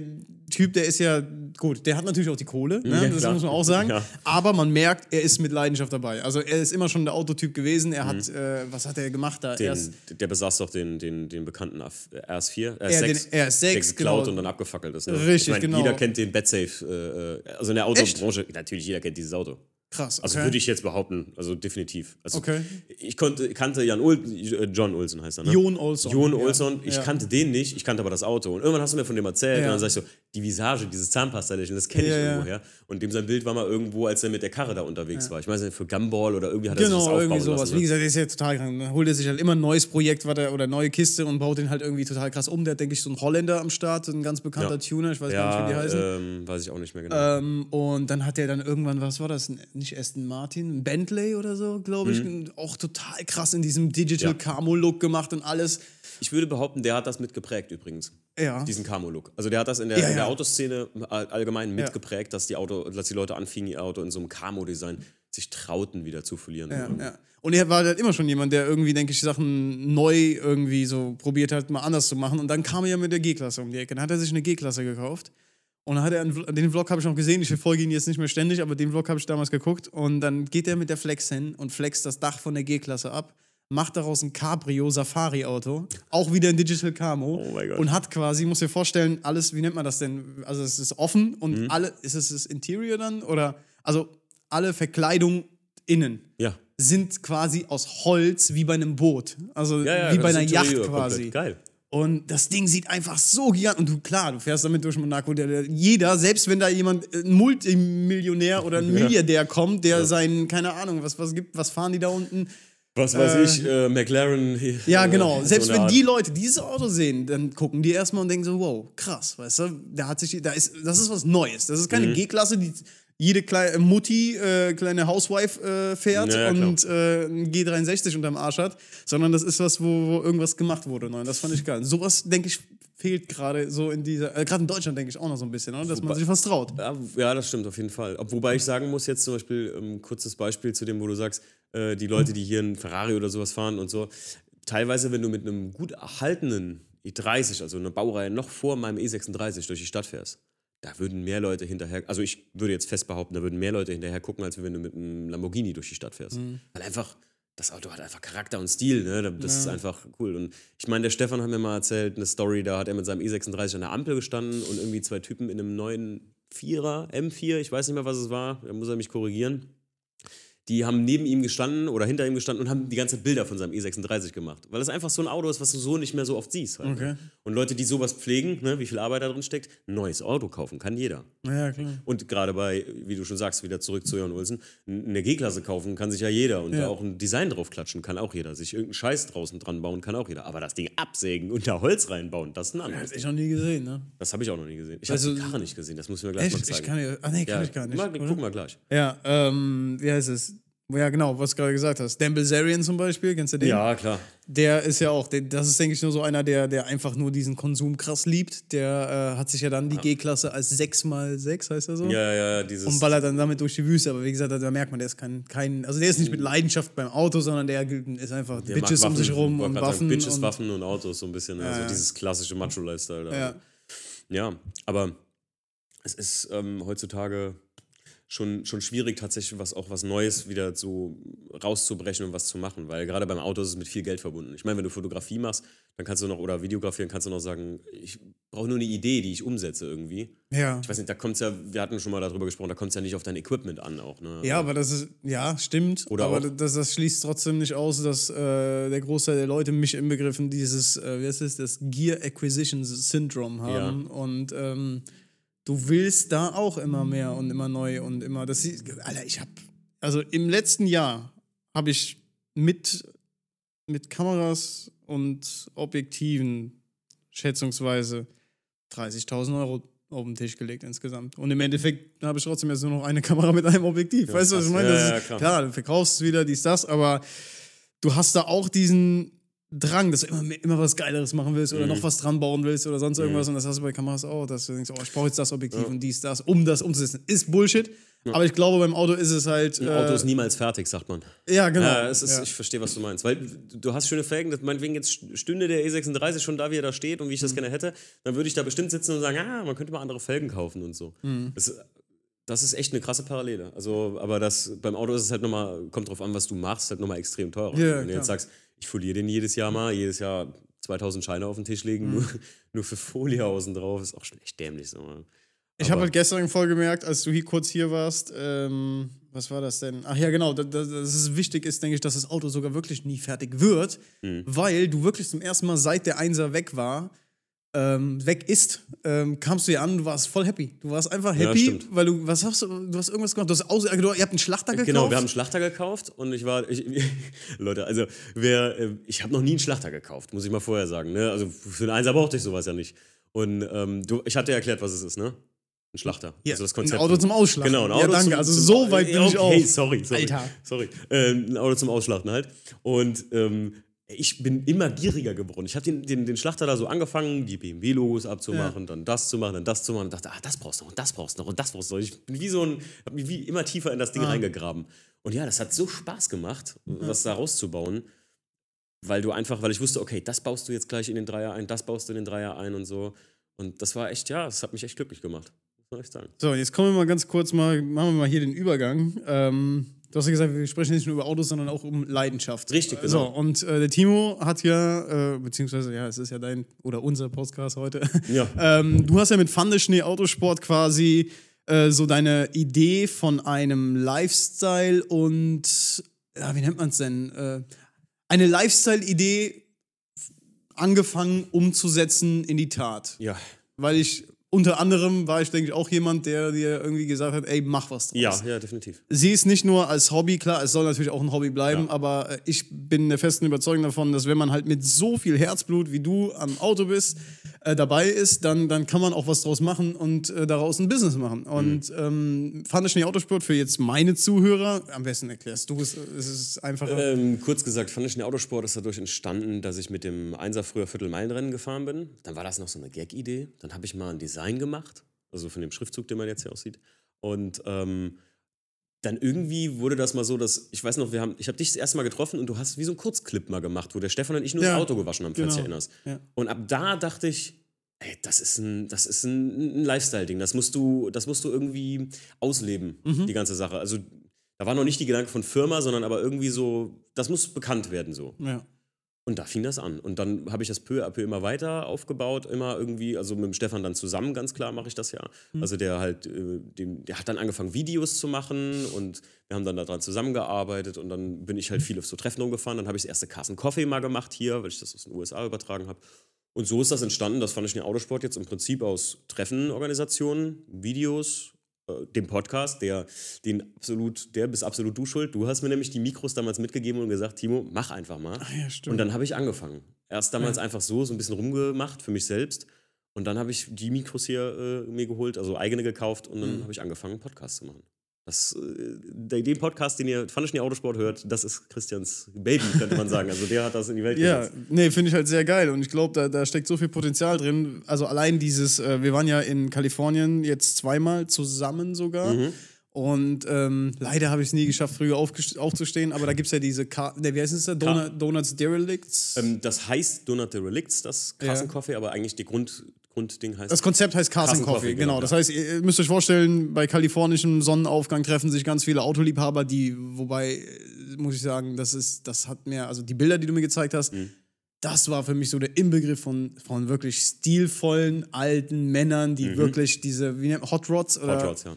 Typ, der ist ja, gut, der hat natürlich auch die Kohle, ne? Ja, das klar. muss man auch sagen. Ja. Aber man merkt, er ist mit Leidenschaft dabei. Also er ist immer schon der Autotyp gewesen. Er hat, äh, was hat er gemacht da? Den, Erst, der besaß doch den, den, den bekannten Af- RS4, Ja, den RS6, RS6, der geklaut genau. und dann abgefackelt ist. Ne? Richtig, ich mein, genau. Jeder kennt den Batsafe, äh, äh, also in der Autobranche, natürlich jeder kennt dieses Auto. Krass. Also okay. würde ich jetzt behaupten, also definitiv. Also Okay. Ich konnte, kannte Jan Ul äh, John Olsen heißt er, ne? Jon Olson. Jon Ja. Olson, ich Ja. kannte den nicht, ich kannte aber das Auto. Und irgendwann hast du mir von dem erzählt Ja. und dann sag ich so, die Visage, dieses Zahnpasta-Lächeln, das kenne ich Ja, ja. irgendwoher. Und dem sein Bild war mal irgendwo, als er mit der Karre da unterwegs war. Ich weiß nicht, für Gumball oder irgendwie hat er sich das Genau, irgendwie sowas. lassen. Wie Ne? gesagt, der ist ja total krank. Dann holt er sich halt immer ein neues Projekt was er, oder neue Kiste und baut den halt irgendwie total krass um. Der hat, denke ich, so einen Holländer am Start, ein ganz bekannter Ja. Tuner, ich weiß gar nicht, wie die Ja, heißen. ähm, weiß ich auch nicht mehr genau. Ähm, und dann hat er dann irgendwann, was war das? Nicht Aston Martin, ein Bentley oder so, glaube ich. Auch total krass in diesem Digital Mhm. Ja. Camo-Look gemacht und alles. Ich würde behaupten, der hat das mitgeprägt übrigens. Ja. Diesen Camo-Look. Also der hat das in der, Ja, in der ja. Autoszene all- allgemein mitgeprägt, dass die Auto, dass die Leute anfingen, ihr Auto in so einem Camo-Design sich trauten, wieder zu verlieren. Und er war halt immer schon jemand, der irgendwie, denke ich, Sachen neu irgendwie so probiert hat, mal anders zu machen. Und dann kam er ja mit der G-Klasse um die Ecke. Dann hat er sich eine G-Klasse gekauft. Und dann hat er, einen, den Vlog habe ich noch gesehen, ich verfolge ihn jetzt nicht mehr ständig, aber den Vlog habe ich damals geguckt. Und dann geht er mit der Flex hin und flext das Dach von der G-Klasse ab, macht daraus ein Cabrio Safari-Auto, auch wieder ein Digital Camo. Oh mein Gott. Und hat quasi, muss dir vorstellen, alles, wie nennt man das denn? Also es ist offen und Mhm. alle, ist es das Interior dann? Oder, also alle Verkleidung innen Ja. sind quasi aus Holz wie bei einem Boot. Also Ja, ja, wie bei einer Yacht Interieur quasi. komplett. Geil. Und das Ding sieht einfach so gigantisch. Und du, klar, du fährst damit durch Monaco. Der, der, jeder, selbst wenn da jemand, äh, ein Multimillionär oder ein Milliardär kommt, der seinen, keine Ahnung, was, was gibt, was fahren die da unten? Was weiß ich, äh, McLaren. hier, Ja, äh, genau. so Selbst wenn die Leute dieses Auto sehen, dann gucken die erstmal und denken so, wow, krass, weißt du, da hat sich, da ist, das ist was Neues. Das ist keine Mhm. G-Klasse, die jede kleine Mutti, äh, kleine Housewife äh, fährt Ja, und äh, ein G63 unterm Arsch hat, sondern das ist was, wo, wo irgendwas gemacht wurde. Neu. Das fand ich geil. Sowas, denke ich, fehlt gerade so in dieser, äh, gerade in Deutschland, denke ich auch noch so ein bisschen, oder? dass man sich was traut. Ja, ja, das stimmt auf jeden Fall. Ob- Wobei ich sagen muss, jetzt zum Beispiel, ähm, kurzes Beispiel zu dem, wo du sagst, äh, die Leute, die hier einen Ferrari oder sowas fahren und so, teilweise, wenn du mit einem gut erhaltenen E30, also einer Baureihe noch vor meinem E36 durch die Stadt fährst, da würden mehr Leute hinterher, also ich würde jetzt fest behaupten, da würden mehr Leute hinterher gucken, als wenn du mit einem Lamborghini durch die Stadt fährst. Weil einfach, das Auto hat einfach Charakter und Stil, ne? Das ist einfach cool. Und ich meine, der Stefan hat mir mal erzählt, eine Story, da hat er mit seinem E36 an der Ampel gestanden und irgendwie zwei Typen in einem neuen Vierer, M4, ich weiß nicht mehr, was es war, da muss er mich korrigieren. Die haben neben ihm gestanden oder hinter ihm gestanden und haben die ganze Zeit Bilder von seinem E36 gemacht. Weil es einfach so ein Auto ist, was du so nicht mehr so oft siehst. Halt. Okay. Und Leute, die sowas pflegen, ne, wie viel Arbeit da drin steckt, ein neues Auto kaufen kann jeder. Ja, klar. Und gerade bei, wie du schon sagst, wieder zurück zu Jan Olsen, eine G-Klasse kaufen kann sich ja jeder und Ja. da auch ein Design drauf klatschen kann auch jeder. Sich irgendeinen Scheiß draußen dran bauen kann auch jeder. Aber das Ding absägen und da Holz reinbauen, das ist ein anderes Hab Ding. ich noch nie gesehen, ne? Das habe ich auch noch nie gesehen. Ich Also- habe die Karre nicht gesehen, das muss ich mir gleich mal Echt? zeigen. Ich kann ja. Ah, nee, kann ja, ich gar nicht. Mal, guck mal gleich. Ja, ähm, wie heißt es? Ja, genau, was du gerade gesagt hast. Dan Bilzerian zum Beispiel, kennst du den? Ja, klar. Der ist ja auch, das ist, denke ich, nur so einer, der, der einfach nur diesen Konsum krass liebt. Der äh, hat sich ja dann die G-Klasse als 6x6, heißt er so? Ja, ja, ja, dieses. Und ballert dann damit durch die Wüste. Aber wie gesagt, da merkt man, der ist kein, kein also der ist nicht mit Leidenschaft beim Auto, sondern der ist einfach der Bitches mag um sich rum und grad sagen, Waffen. Bitches, und, Waffen und Autos, so ein bisschen. also ja. dieses klassische Macho-Lifestyle. da. Ja. Ja, aber es ist ähm, heutzutage schon, schon schwierig, tatsächlich was auch was Neues wieder so rauszubrechen und was zu machen, weil gerade beim Auto ist es mit viel Geld verbunden. Ich meine, wenn du Fotografie machst, dann kannst du noch, oder Videografie, dann kannst du noch sagen, ich brauche nur eine Idee, die ich umsetze irgendwie. Ja. Ich weiß nicht, da kommt es ja, wir hatten schon mal darüber gesprochen, da kommt es ja nicht auf dein Equipment an auch. Ne? Ja, aber das ist, ja, stimmt. Oder aber das, das schließt trotzdem nicht aus, dass äh, der Großteil der Leute, mich inbegriffen, dieses, äh, wie heißt es, das Gear Acquisition Syndrome haben. Und ähm, du willst da auch immer mehr und immer neu und immer, das ist, Alter, ich hab, also im letzten Jahr habe ich mit, mit Kameras und Objektiven schätzungsweise 30.000 Euro auf den Tisch gelegt insgesamt. Und im Endeffekt habe ich trotzdem jetzt nur noch eine Kamera mit einem Objektiv. weißt du, was ich meine? Ja, ja, klar. klar, du verkaufst es wieder, dies, das, aber du hast da auch diesen Drang, dass du immer, mehr- immer was Geileres machen willst Mhm. oder noch was dran bauen willst oder sonst irgendwas. Und das hast du bei Kameras auch, dass du denkst, oh, ich brauche jetzt das Objektiv und dies, das, um das umzusetzen. Ist Bullshit. Aber ich glaube, beim Auto ist es halt. Ein äh, Auto ist niemals fertig, sagt man. Ja, genau. Ja, ist, Ja. ich verstehe, was du meinst. Weil du hast schöne Felgen, meinetwegen jetzt stünde der E36 schon da, wie er da steht und wie ich Mhm. das gerne hätte, dann würde ich da bestimmt sitzen und sagen, ah, man könnte mal andere Felgen kaufen und so. Mhm. Das, das ist echt eine krasse Parallele. Also, aber das, beim Auto ist es halt nochmal, kommt drauf an, was du machst, halt nochmal extrem teurer. Ja, Wenn du jetzt sagst, ich foliere den jedes Jahr mal, jedes Jahr 2000 Scheine auf den Tisch legen, nur, nur für Folie außen drauf, ist auch schon echt dämlich. So. Ich habe halt gestern voll gemerkt, als du hier kurz hier warst, ähm, was war das denn? Ach ja, genau, dass, dass es wichtig ist, denke ich, dass das Auto sogar wirklich nie fertig wird, Mhm. weil du wirklich zum ersten Mal seit der Einser weg war, ähm, weg ist, ähm, kamst du hier an, du warst voll happy. Du warst einfach Ja, happy, stimmt. weil du, was hast du, du hast irgendwas gemacht, du hast aus, du, ihr habt einen Schlachter gekauft. Genau, wir haben einen Schlachter gekauft und ich war, ich, Leute, also wer, äh, ich habe noch nie einen Schlachter gekauft, muss ich mal vorher sagen. Ne? Also für einen Einser brauchte ich sowas ja nicht. Und ähm, du, ich hatte ja erklärt, was es ist, ne? Ein Schlachter. Ja, also das ein Konzept. Auto zum Ausschlachten. Genau, ein Ja, Auto danke, zum, also so weit bin ich okay, auch. sorry, sorry. Alter. Sorry. Ähm, ein Auto zum Ausschlachten halt. Und ähm, ich bin immer gieriger geworden. Ich habe den, den, den Schlachter da so angefangen, die BMW-Logos abzumachen, dann das zu machen, dann das zu machen und dachte, ah, das brauchst du noch und das brauchst du noch und das brauchst du noch. Ich bin wie so ein, habe mich wie immer tiefer in das Ding reingegraben. Und ja, das hat so Spaß gemacht, was da rauszubauen, weil du einfach, weil ich wusste, okay, das baust du jetzt gleich in den Dreier ein, das baust du in den Dreier ein und so. Und das war echt, ja, das hat mich echt glücklich gemacht. Muss man echt sagen. So, jetzt kommen wir mal ganz kurz mal, machen wir mal hier den Übergang. Ähm, du hast ja gesagt, wir sprechen nicht nur über Autos, sondern auch um Leidenschaft. Richtig, So, genau. und äh, der Timo hat ja, äh, beziehungsweise, ja, es ist ja dein oder unser Podcast heute. Ja. ähm, du hast ja mit Pfanne Schnee Autosport quasi äh, so deine Idee von einem Lifestyle und, ja, wie nennt man es denn? Äh, eine Lifestyle-Idee angefangen umzusetzen in die Tat Ja. weil ich unter anderem war ich, denke ich, auch jemand, der dir irgendwie gesagt hat, ey, mach was draus. Ja, ja, definitiv. Sie ist nicht nur als Hobby, klar, es soll natürlich auch ein Hobby bleiben, Ja. aber äh, ich bin der festen Überzeugung davon, dass wenn man halt mit so viel Herzblut wie du am Auto bist, äh, dabei ist, dann, dann kann man auch was draus machen und äh, daraus ein Business machen. Und Mhm. ähm, fand ich nicht Autosport für jetzt meine Zuhörer, am besten erklärst du es, es ist einfacher. Ähm, kurz gesagt, fand ich Autosport ist dadurch entstanden, dass ich mit dem Einser früher Viertelmeilenrennen gefahren bin. Dann war das noch so eine Gag-Idee. Dann habe ich mal ein Design gemacht, also von dem Schriftzug, den man jetzt hier aussieht. Und ähm, dann irgendwie wurde das mal so, dass ich weiß noch, wir haben, ich habe dich das erste Mal getroffen und du hast wie so einen Kurzclip mal gemacht, wo der Stefan und ich nur Ja, das Auto gewaschen haben, falls du genau. dich erinnerst. Ja. Und ab da dachte ich, ey, das ist ein, das ist ein, ein Lifestyle-Ding. Das musst du, das musst du irgendwie ausleben, Mhm. die ganze Sache. Also da war noch nicht die Gedanke von Firma, sondern aber irgendwie so, das muss bekannt werden so. ja. Und da fing das an. Und dann habe ich das peu à peu immer weiter aufgebaut, immer irgendwie, also mit dem Stefan dann zusammen, ganz klar mache ich das ja. Mhm. Also der halt, äh, dem, der hat dann angefangen, Videos zu machen und wir haben dann daran zusammengearbeitet und dann bin ich halt viel auf so Treffen rumgefahren. Dann habe ich das erste Carson Coffee mal gemacht hier, weil ich das aus den USA übertragen habe. Und so ist das entstanden, das fand ich den Autosport jetzt im Prinzip aus Treffenorganisationen, Videos, äh, dem Podcast, der den absolut, der bist absolut du schuld. Du hast mir nämlich die Mikros damals mitgegeben und gesagt, Timo, mach einfach mal. ja, stimmt. Und dann habe ich angefangen. Erst damals Ja. einfach so, so ein bisschen rumgemacht für mich selbst. Und dann habe ich die Mikros hier äh, mir geholt, also eigene gekauft und dann Mhm. habe ich angefangen, einen Podcast zu machen. Das, äh, der, den Podcast, den ihr Fandischen Autosport hört, das ist Christians Baby, könnte man sagen. Also der hat das in die Welt Ja, gesetzt. nee, finde ich halt sehr geil und ich glaube, da, da steckt so viel Potenzial drin. Also allein dieses, äh, wir waren ja in Kalifornien jetzt zweimal zusammen sogar. Mhm. Und ähm, leider habe ich es nie geschafft, früher aufzustehen, aber da gibt es ja diese, Ka ne, wie heißt es da? Donut, Donuts Derelicts. Ähm, das heißt Donut the Relicts, das Carson Ja. Aber eigentlich die Grund, Grundding heißt. Das Konzept heißt Carson, Carson Coffee, Coffee, genau. genau, Das heißt, ihr müsst euch vorstellen, bei kalifornischem Sonnenaufgang treffen sich ganz viele Autoliebhaber, die, wobei, äh, muss ich sagen, das ist, das hat mir, also die Bilder, die du mir gezeigt hast, Mhm. das war für mich so der Inbegriff von, von wirklich stilvollen alten Männern, die wirklich diese, wie nennt Hot Rods oder Mhm. Hot Rods, ja.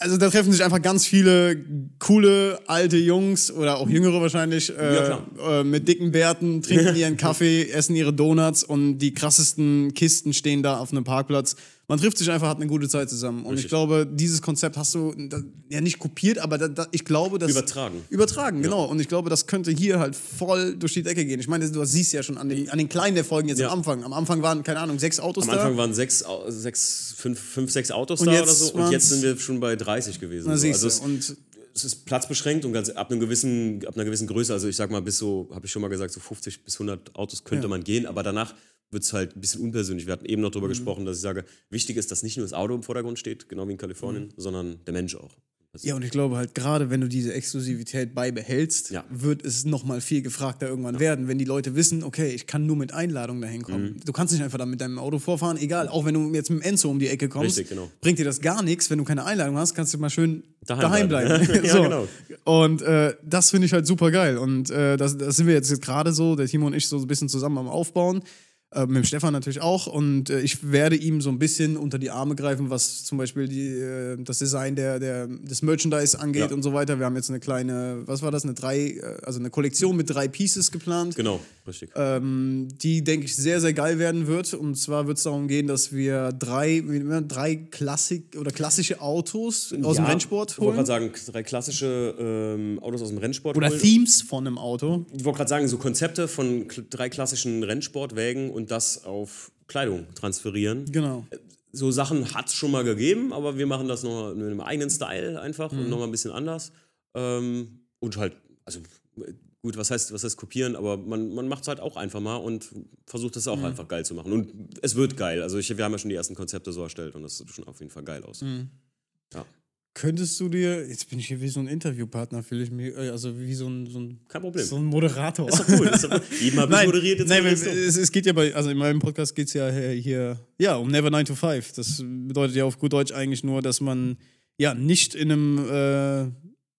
Also da treffen sich einfach ganz viele coole alte Jungs oder auch jüngere wahrscheinlich äh, Ja, äh, mit dicken Bärten, trinken ihren Kaffee, essen ihre Donuts und die krassesten Kisten stehen da auf einem Parkplatz. Man trifft sich einfach, hat eine gute Zeit zusammen. Und ich Richtig. glaube, dieses Konzept hast du da, ja nicht kopiert, aber da, da, ich glaube, dass. Übertragen. Übertragen, genau. Und ich glaube, das könnte hier halt voll durch die Decke gehen. Ich meine, du siehst ja schon an den, an den kleinen der Folgen jetzt Ja. am Anfang. Am Anfang waren, keine Ahnung, sechs Autos Am da. Anfang waren sechs, sechs fünf, fünf, sechs Autos Und da oder so. Und jetzt sind wir schon bei 30 gewesen. Na, so. siehst Also es, Und es ist platzbeschränkt und ganz, ab, einem gewissen, ab einer gewissen Größe, also ich sag mal, bis so, habe ich schon mal gesagt, so 50 bis 100 Autos könnte Ja. man gehen, aber danach wird es halt ein bisschen unpersönlich. Wir hatten eben noch Mhm. darüber gesprochen, dass ich sage, wichtig ist, dass nicht nur das Auto im Vordergrund steht, genau wie in Kalifornien, sondern der Mensch auch. Mhm. Ja, und ich glaube halt, gerade wenn du diese Exklusivität beibehältst, Ja. wird es nochmal viel gefragter irgendwann werden, wenn die Leute wissen, okay, ich kann nur mit Einladung dahin kommen. Mhm. Du kannst nicht einfach da mit deinem Auto vorfahren, egal, auch wenn du jetzt mit dem Enzo um die Ecke kommst, Richtig, genau. bringt dir das gar nichts, wenn du keine Einladung hast, kannst du mal schön daheim, Daheim bleiben. bleiben. Ja, so. genau. Und äh, das finde ich halt super geil. Und äh, das, das sind wir jetzt gerade so, der Timo und ich so ein bisschen zusammen am Aufbauen. Äh, mit dem Stefan natürlich auch. Und äh, ich werde ihm so ein bisschen unter die Arme greifen, was zum Beispiel die, äh, das Design der, der, des Merchandise angeht Ja. und so weiter. Wir haben jetzt eine kleine, was war das, eine drei, äh, also eine Kollektion mit drei Pieces geplant. Genau, richtig. Ähm, die, denke ich, sehr, sehr geil werden wird. Und zwar wird es darum gehen, dass wir drei, drei Klassik oder klassische Autos aus dem Ja, Rennsport Ich wollte holen. gerade sagen, drei klassische ähm, Autos aus dem Rennsport. Oder holen. Themes von einem Auto. Ich wollte gerade sagen, so Konzepte von drei klassischen Rennsportwägen und das auf Kleidung transferieren. Genau. So Sachen hat es schon mal gegeben, aber wir machen das noch mit einem eigenen Style einfach Mhm. und nochmal ein bisschen anders. Ähm, und halt, also gut, was heißt, was heißt kopieren, aber man, man macht es halt auch einfach mal und versucht es auch Mhm. einfach geil zu machen. Und es wird geil. Also ich, wir haben ja schon die ersten Konzepte so erstellt und das sieht schon auf jeden Fall geil aus. Mhm. Ja, Könntest du dir, jetzt bin ich hier wie so ein Interviewpartner, fühle ich mich, äh, also wie so ein, so ein, kein Problem. so ein Moderator. ist doch cool. Ist doch ich moderiert, jetzt nein, es, es geht ja bei, also in meinem Podcast geht es ja hier, hier, ja, um Never 9 to 5. Das bedeutet ja auf gut Deutsch eigentlich nur, dass man ja nicht in einem, äh,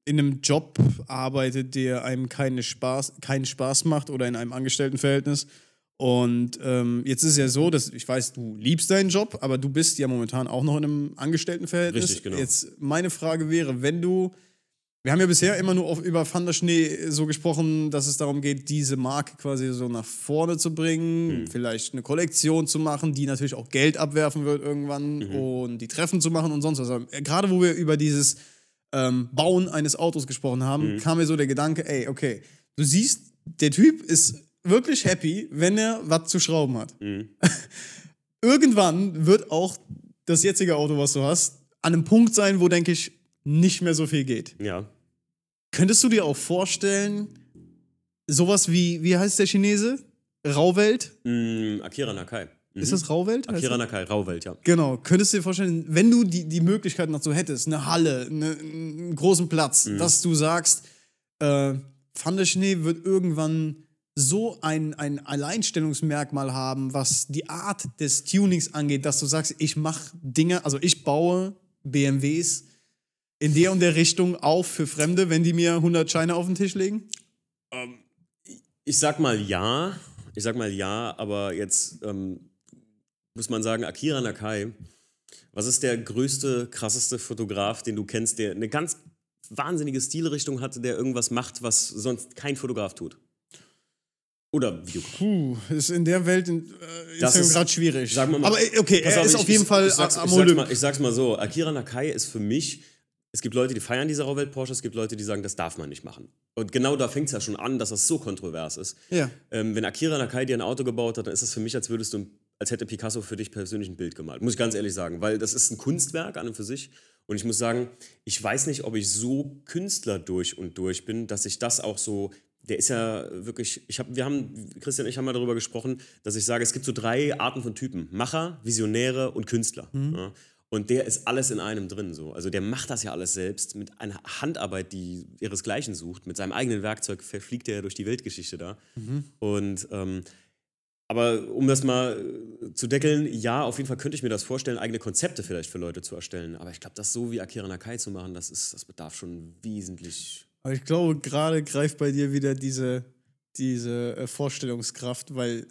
in einem Job arbeitet, der einem keine Spaß, keinen Spaß macht oder in einem Angestelltenverhältnis. Und ähm, jetzt ist es ja so, dass ich weiß, du liebst deinen Job, aber du bist ja momentan auch noch in einem Angestelltenverhältnis. Richtig, genau. Jetzt meine Frage wäre, wenn du wir haben ja bisher immer nur auf, über Van der Schnee so gesprochen, dass es darum geht, diese Marke quasi so nach vorne zu bringen, Mhm. vielleicht eine Kollektion zu machen, die natürlich auch Geld abwerfen wird irgendwann Mhm. und die Treffen zu machen und sonst was. Aber Gerade wo wir über dieses ähm, Bauen eines Autos gesprochen haben, Mhm. kam mir so der Gedanke, ey, okay, du siehst, der Typ ist wirklich happy, wenn er was zu schrauben hat. Mhm. Irgendwann wird auch das jetzige Auto, was du hast, an einem Punkt sein, wo, denke ich, nicht mehr so viel geht. Ja. Könntest du dir auch vorstellen, sowas wie, wie heißt der Chinese? Rauwelt? Mm, Akira Nakai. Mhm. Ist das Rauwelt? Akira? Nakai, Rauwelt, ja. Genau. Könntest du dir vorstellen, wenn du die, die Möglichkeit noch so hättest, eine Halle, eine, einen großen Platz, Mhm. dass du sagst, äh, Van der Schnee wird irgendwann so ein, ein Alleinstellungsmerkmal haben, was die Art des Tunings angeht, dass du sagst, ich mache Dinge, also ich baue BMWs in der und der Richtung auf für Fremde, wenn die mir 100 Scheine auf den Tisch legen? Ich sag mal ja. Ich sag mal ja, aber jetzt ähm, muss man sagen, Akira Nakai, was ist der größte, krasseste Fotograf, den du kennst, der eine ganz wahnsinnige Stilrichtung hatte, der irgendwas macht, was sonst kein Fotograf tut? Oder Videograf. Puh, ist in der Welt in, äh, Das ist ist- gerade schwierig. Sagen wir mal- Aber äh, okay, er auf, ist ich- auf jeden ich, Fall ich sag's, am ich, sag's mal, ich sag's mal so: Akira Nakai ist für mich. Es gibt Leute, die feiern diese Rauwelt Porsche, es gibt Leute, die sagen, das darf man nicht machen. Und genau da fängt es ja schon an, dass das so kontrovers ist. Ja. Ähm, wenn Akira Nakai dir ein Auto gebaut hat, dann ist es für mich, als würdest du, als hätte Picasso für dich persönlich ein Bild gemalt. Muss ich ganz ehrlich sagen, weil das ist ein Kunstwerk an und für sich. Und ich muss sagen, ich weiß nicht, ob ich so Künstler durch und durch bin, dass ich das auch so. Der ist ja wirklich, ich hab, wir haben, Christian und ich haben mal darüber gesprochen, dass ich sage, es gibt so drei Arten von Typen: Macher, Visionäre und Künstler. Ja. Und der ist alles in einem drin. So. Also der macht das ja alles selbst mit einer Handarbeit, die ihresgleichen sucht. Mit seinem eigenen Werkzeug verfliegt er ja durch die Weltgeschichte da. Und ähm, aber um das mal äh, zu deckeln, ja, auf jeden Fall könnte ich mir das vorstellen, eigene Konzepte vielleicht für Leute zu erstellen. Aber ich glaube, das so wie Akira Nakai zu machen, das ist, das bedarf schon wesentlich. Aber ich glaube, gerade greift bei dir wieder diese, diese äh, Vorstellungskraft, weil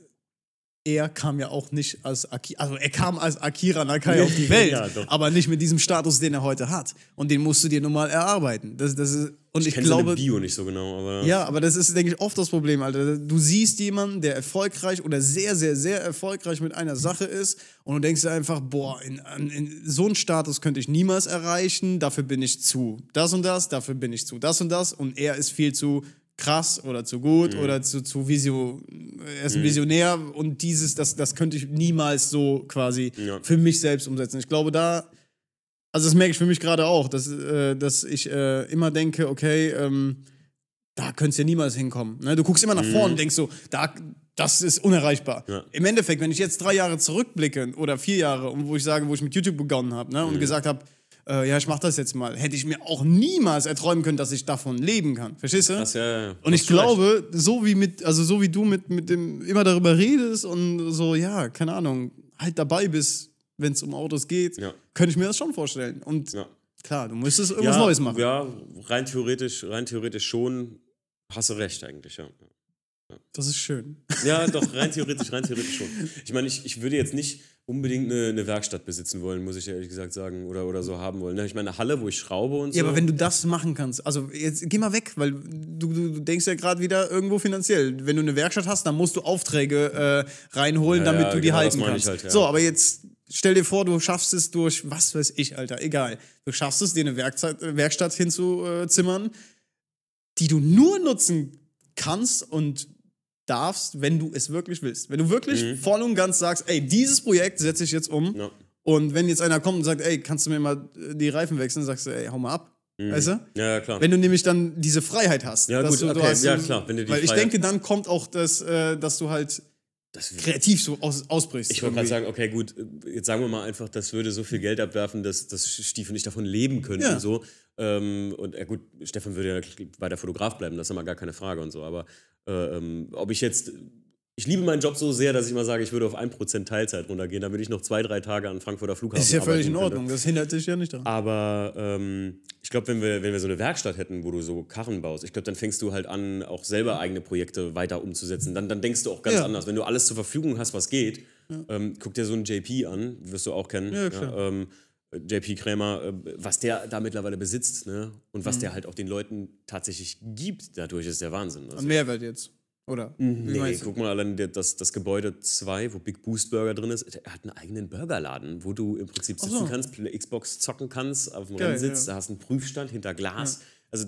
er kam ja auch nicht als Akira, also er kam als Akira Nakai auf die Welt, Ja, aber nicht mit diesem Status, den er heute hat. Und den musst du dir nun mal erarbeiten. Das, das ist, und ich, Ich kenne glaube, Bio nicht so genau, aber Ja, aber das ist, denke ich, oft das Problem, Alter. Du siehst jemanden, der erfolgreich oder sehr, sehr, sehr erfolgreich mit einer Sache ist und du denkst dir einfach, boah, in, in, so einen Status könnte ich niemals erreichen, dafür bin ich zu das und das, dafür bin ich zu das und das und er ist viel zu krass oder zu gut oder zu, zu Visio, er ist ein Visionär und dieses, das, das könnte ich niemals so quasi Ja. für mich selbst umsetzen. Ich glaube, da also das merke ich für mich gerade auch, dass, äh, dass ich äh, immer denke, okay, ähm, da könntest du ja niemals hinkommen. Ne? Du guckst immer nach vorne und denkst so, da, das ist unerreichbar. Ja. Im Endeffekt, wenn ich jetzt drei Jahre zurückblicke oder vier Jahre, und wo ich sage, wo ich mit YouTube begonnen habe ne? und gesagt habe, äh, ja, ich mache das jetzt mal, hätte ich mir auch niemals erträumen können, dass ich davon leben kann. Verstehst du? das ja, ja. Und ich glaube, so wie mit, also so wie du mit, mit dem immer darüber redest und so, ja, keine Ahnung, halt dabei bist, wenn es um Autos geht, Ja. könnte ich mir das schon vorstellen. Und Ja. klar, du müsstest irgendwas Neues machen. Ja, rein theoretisch, rein theoretisch schon. Hast du recht eigentlich, ja. Das ist schön. Ja, doch, rein theoretisch, rein theoretisch schon. Ich meine, ich, ich würde jetzt nicht unbedingt eine, eine Werkstatt besitzen wollen, muss ich ehrlich gesagt sagen, oder, oder so haben wollen. ne? Ich meine, eine Halle, wo ich schraube und so. Ja, aber wenn du das machen kannst, also jetzt geh mal weg, weil du, du, denkst ja gerade wieder irgendwo finanziell. Wenn du eine Werkstatt hast, dann musst du Aufträge äh, reinholen, Ja, damit ja, du die genau, halten kannst. halt, ja. So, aber jetzt stell dir vor, du schaffst es durch, was weiß ich, Alter, egal. Du schaffst es, dir eine Werkzeit, Werkstatt hinzuzimmern, die du nur nutzen kannst und darfst, wenn du es wirklich willst. Wenn du wirklich voll und ganz sagst, ey, dieses Projekt setze ich jetzt um. Mhm. Ja. Und wenn jetzt einer kommt und sagt, ey, kannst du mir mal äh, die Reifen wechseln, sagst du, ey, hau mal ab. Weißt du? Ja, ja, klar. Wenn du nämlich dann diese Freiheit hast. Ja, gut, du, du okay, hast, ja, klar, wenn du die weil ich Freiheit- denke, dann kommt auch das, äh, dass du halt das, kreativ so aus, ausbrichst. ich wollte gerade sagen, okay, gut, jetzt sagen wir mal einfach, das würde so viel Geld abwerfen, dass, dass Stiefel nicht davon leben könnten. Ja. So. Ähm, und ja, gut, Stefan würde ja weiter Fotograf bleiben, das ist immer gar keine Frage und so. Aber äh, ähm, ob ich jetzt. Ich liebe meinen Job so sehr, dass ich immer sage, ich würde auf 1% Teilzeit runtergehen, damit ich noch zwei, drei Tage an Frankfurter Flughafen ist ja völlig in arbeiten könnte. Ordnung, das hindert dich ja nicht daran. Aber ähm, ich glaube, wenn wir, wenn wir so eine Werkstatt hätten, wo du so Karren baust, ich glaube, dann fängst du halt an, auch selber eigene Projekte weiter umzusetzen. Dann, dann denkst du auch ganz Ja. anders. Wenn du alles zur Verfügung hast, was geht, ähm, guck dir so einen JP an, wirst du auch kennen. Ja, klar. ähm, JP Krämer, äh, was der da mittlerweile besitzt ne? und Mhm. was der halt auch den Leuten tatsächlich gibt, dadurch ist der Wahnsinn. Also, Mehrwert jetzt. Oder? Wie Nee, guck mal allein das, das Gebäude 2, wo Big Boost Burger drin ist, er hat einen eigenen Burgerladen, wo du im Prinzip sitzen so. kannst, eine Xbox zocken kannst, auf dem Geil, Rennsitz, ja. da hast einen Prüfstand hinter Glas. Also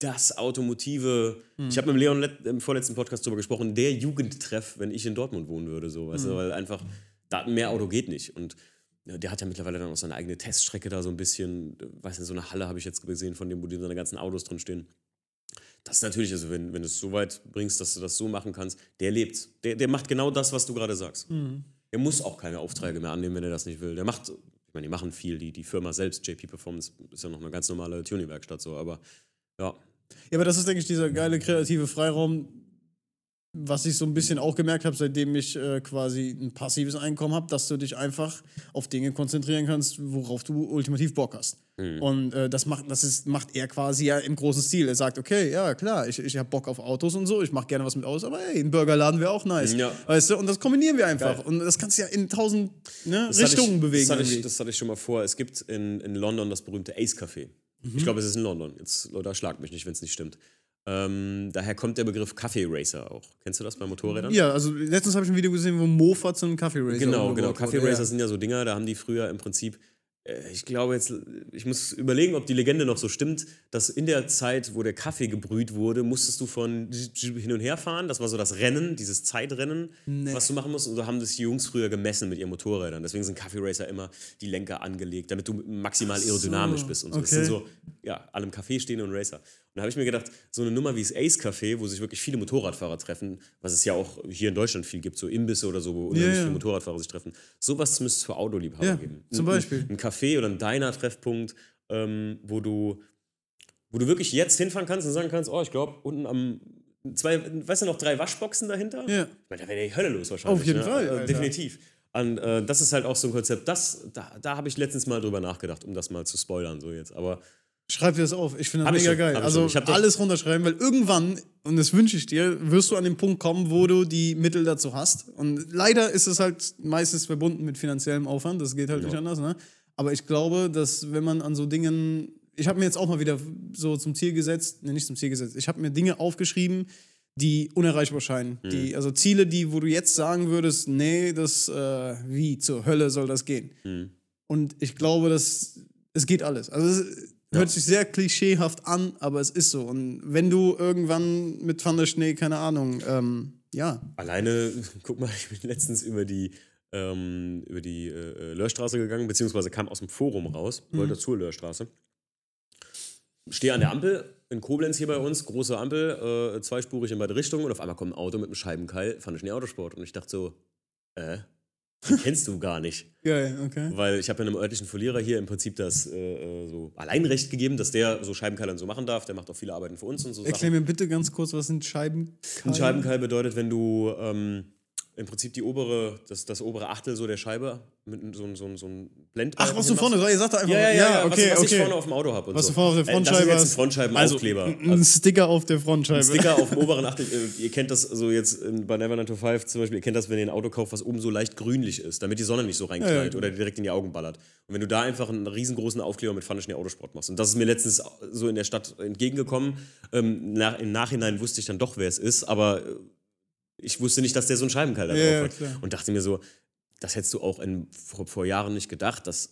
das Automotive. Ich habe mit Leon im vorletzten Podcast darüber gesprochen, der Jugendtreff, wenn ich in Dortmund wohnen würde, so, weißt du, weil einfach da mehr Auto geht nicht. Und ja, der hat ja mittlerweile dann auch seine eigene Teststrecke da so ein bisschen, weiß nicht, so eine Halle habe ich jetzt gesehen, von dem, wo die seine ganzen Autos drin stehen. Das ist natürlich, also wenn, wenn du es so weit bringst, dass du das so machen kannst, der lebt. Der, der macht genau das, was du gerade sagst. Der muss auch keine Aufträge mehr annehmen, wenn er das nicht will. Der macht, ich meine, die machen viel, die, die Firma selbst, JP Performance, ist ja noch eine ganz normale Tuning-Werkstatt so, aber ja. Ja, aber das ist, denke ich, dieser geile kreative Freiraum, was ich so ein bisschen auch gemerkt habe, seitdem ich äh, quasi ein passives Einkommen habe, dass du dich einfach auf Dinge konzentrieren kannst, worauf du ultimativ Bock hast. Mhm. Und äh, das, macht, das ist, macht er quasi ja im großen Stil. Er sagt, okay, ja klar, ich, ich habe Bock auf Autos und so, ich mache gerne was mit Autos, aber hey, ein Burgerladen wäre auch nice. Ja. Weißt du, und das kombinieren wir einfach. Geil. Und das kannst du ja in tausend ne, Richtungen ich, bewegen. Das hatte, ich, das hatte ich schon mal vor. Es gibt in, in London das berühmte Ace Café. Mhm. Ich glaube, es ist in London. Jetzt, Leute, schlagt mich nicht, wenn es nicht stimmt. Ähm, daher kommt der Begriff Kaffee Racer auch. Kennst du das bei Motorrädern? ja, also letztens habe ich ein Video gesehen, wo Mofa zu einem Kaffee Racer Genau, genau. Kaffee Racer Ja. sind ja so Dinger, da haben die früher im Prinzip, äh, ich glaube jetzt, ich muss überlegen, ob die Legende noch so stimmt, dass in der Zeit, wo der Kaffee gebrüht wurde, musstest du von hin und her fahren. Das war so das Rennen, dieses Zeitrennen, was du machen musst. Und so haben das die Jungs früher gemessen mit ihren Motorrädern. Deswegen sind Kaffee Racer immer die Lenker angelegt, damit du maximal aerodynamisch bist und so. Das okay. sind so, ja, alle im Café stehen und Racer. Da habe ich mir gedacht, so eine Nummer wie das Ace Café, wo sich wirklich viele Motorradfahrer treffen, was es ja auch hier in Deutschland viel gibt, so Imbisse oder so, wo unheimlich ja. viele Motorradfahrer sich treffen. Sowas müsste es für Autoliebhaber Ja, geben. zum Ein- Beispiel. Ein, ein Café oder ein Diner-Treffpunkt, ähm, wo du wo du wirklich jetzt hinfahren kannst und sagen kannst, oh, ich glaube, unten am zwei, weißt du noch, drei Waschboxen dahinter? Ja. Ich meine, da wäre die Hölle los wahrscheinlich. Auf jeden ne? Fall, Alter. Definitiv. Und äh, das ist halt auch so ein Konzept, das, da, da habe ich letztens mal drüber nachgedacht, um das mal zu spoilern, so jetzt. Aber Schreib dir das auf. Ich finde das Hab mega schon, geil. Also alles runterschreiben, weil irgendwann, und das wünsche ich dir, wirst du an den Punkt kommen, wo du die Mittel dazu hast. Und leider ist es halt meistens verbunden mit finanziellem Aufwand. Das geht halt nicht anders. Ne? Aber ich glaube, dass wenn man an so Dingen. Ich habe mir jetzt auch mal wieder so zum Ziel gesetzt, ne, nicht zum Ziel gesetzt, ich habe mir Dinge aufgeschrieben, die unerreichbar scheinen. Mhm. Die, also Ziele, die, wo du jetzt sagen würdest, nee, das, äh, wie zur Hölle soll das gehen? Mhm. Und ich glaube, dass es geht alles. Also es hört sich sehr klischeehaft an, aber es ist so. Und wenn du irgendwann mit Van der Schnee, keine Ahnung, ähm, ja, Alleine, guck mal, ich bin letztens über die, ähm, über die äh, Löhrstraße gegangen, beziehungsweise kam aus dem Forum raus, wollte zur Löhrstraße. Stehe an der Ampel in Koblenz hier bei uns, große Ampel, äh, zweispurig in beide Richtungen und auf einmal kommt ein Auto mit einem Scheibenkeil, fand ich nie Autosport. Und ich dachte so, äh, den kennst du gar nicht. geil, okay. Weil ich habe ja einem örtlichen Verlierer hier im Prinzip das äh, äh, so Alleinrecht gegeben, dass der so Scheibenkeilern so machen darf. Der macht auch viele Arbeiten für uns und so Erklär Sachen. mir bitte ganz kurz, was sind Scheiben? Ein Scheibenkeil bedeutet, wenn du ähm, im Prinzip die obere, das, das obere Achtel so der Scheibe mit so, ein- so, ein- so ein Blendbalken Ach, was du vorne, ihr sagt doch einfach, Ja, ja, ja, ja okay, was, was okay. ich vorne auf dem Auto habe. was so. du vorne auf der Äh, Frontscheibe hast. ein Frontscheibenaufkleber. Also, ein Sticker auf der Frontscheibe. Sticker auf dem oberen Achtel. äh, Ihr kennt das so jetzt bei Never 9 to 5 zum Beispiel, ihr kennt das, wenn ihr ein Auto kauft, was oben so leicht grünlich ist, damit die Sonne nicht so reinknallt Ja, ja. oder direkt in die Augen ballert. Und wenn du da einfach einen riesengroßen Aufkleber mit Pfanne Schnee Autosport machst. Und das ist mir letztens so in der Stadt entgegengekommen. Ähm, nach, Im Nachhinein wusste ich dann doch, wer es ist, aber äh, ich wusste nicht, dass der so einen Scheibenkeil da Ja, drauf hat. klar. Und dachte mir so, das hättest du auch in, vor, vor Jahren nicht gedacht, dass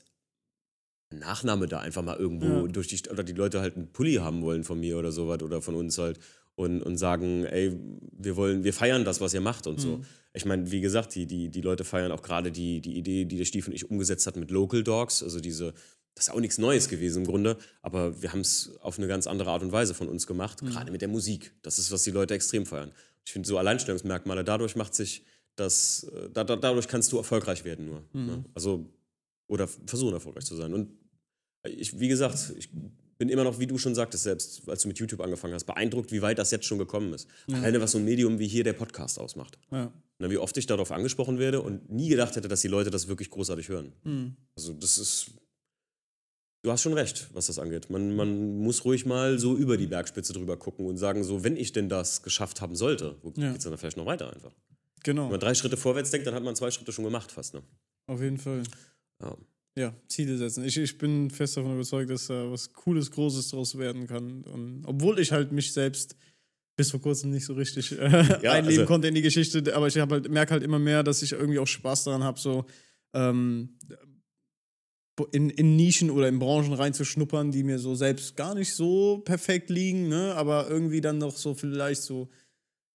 ein Nachname da einfach mal irgendwo Ja. durch die oder die Leute halt einen Pulli haben wollen von mir oder sowas oder von uns halt und, und sagen, ey, wir wollen, wir feiern das, was ihr macht und Mhm. so. Ich meine, wie gesagt, die, die, die Leute feiern auch gerade die, die Idee, die der Stief und ich umgesetzt hat mit Local Dogs, also diese, das ist auch nichts Neues gewesen im Grunde, aber wir haben es auf eine ganz andere Art und Weise von uns gemacht, Mhm. gerade mit der Musik. Das ist, was die Leute extrem feiern. Ich finde so Alleinstellungsmerkmale, dadurch macht sich das, äh, da, da, dadurch kannst du erfolgreich werden nur. Mhm. Ne? Also, oder versuchen erfolgreich zu sein. Und ich, wie gesagt, ich bin immer noch, wie du schon sagtest, selbst als du mit YouTube angefangen hast, beeindruckt, wie weit das jetzt schon gekommen ist. Alleine was so ein Medium wie hier der Podcast ausmacht. Ja. Na, wie oft ich darauf angesprochen werde und nie gedacht hätte, dass die Leute das wirklich großartig hören. Hm. Also das ist. Du hast schon recht, was das angeht. Man, man muss ruhig mal so über die Bergspitze drüber gucken und sagen, so, wenn ich denn das geschafft haben sollte, wo Ja. geht es dann vielleicht noch weiter einfach? Genau, Wenn man drei Schritte vorwärts denkt, dann hat man zwei Schritte schon gemacht fast. Ne? auf jeden Fall. Ja. Ja, Ziele setzen. Ich, ich bin fest davon überzeugt, dass da was Cooles, Großes draus werden kann. Und obwohl ich halt mich selbst bis vor kurzem nicht so richtig äh, einleben also- konnte in die Geschichte, aber ich halt, merke halt immer mehr, dass ich irgendwie auch Spaß daran habe, so ähm, in, in Nischen oder in Branchen reinzuschnuppern, die mir so selbst gar nicht so perfekt liegen, ne? aber irgendwie dann noch so vielleicht so,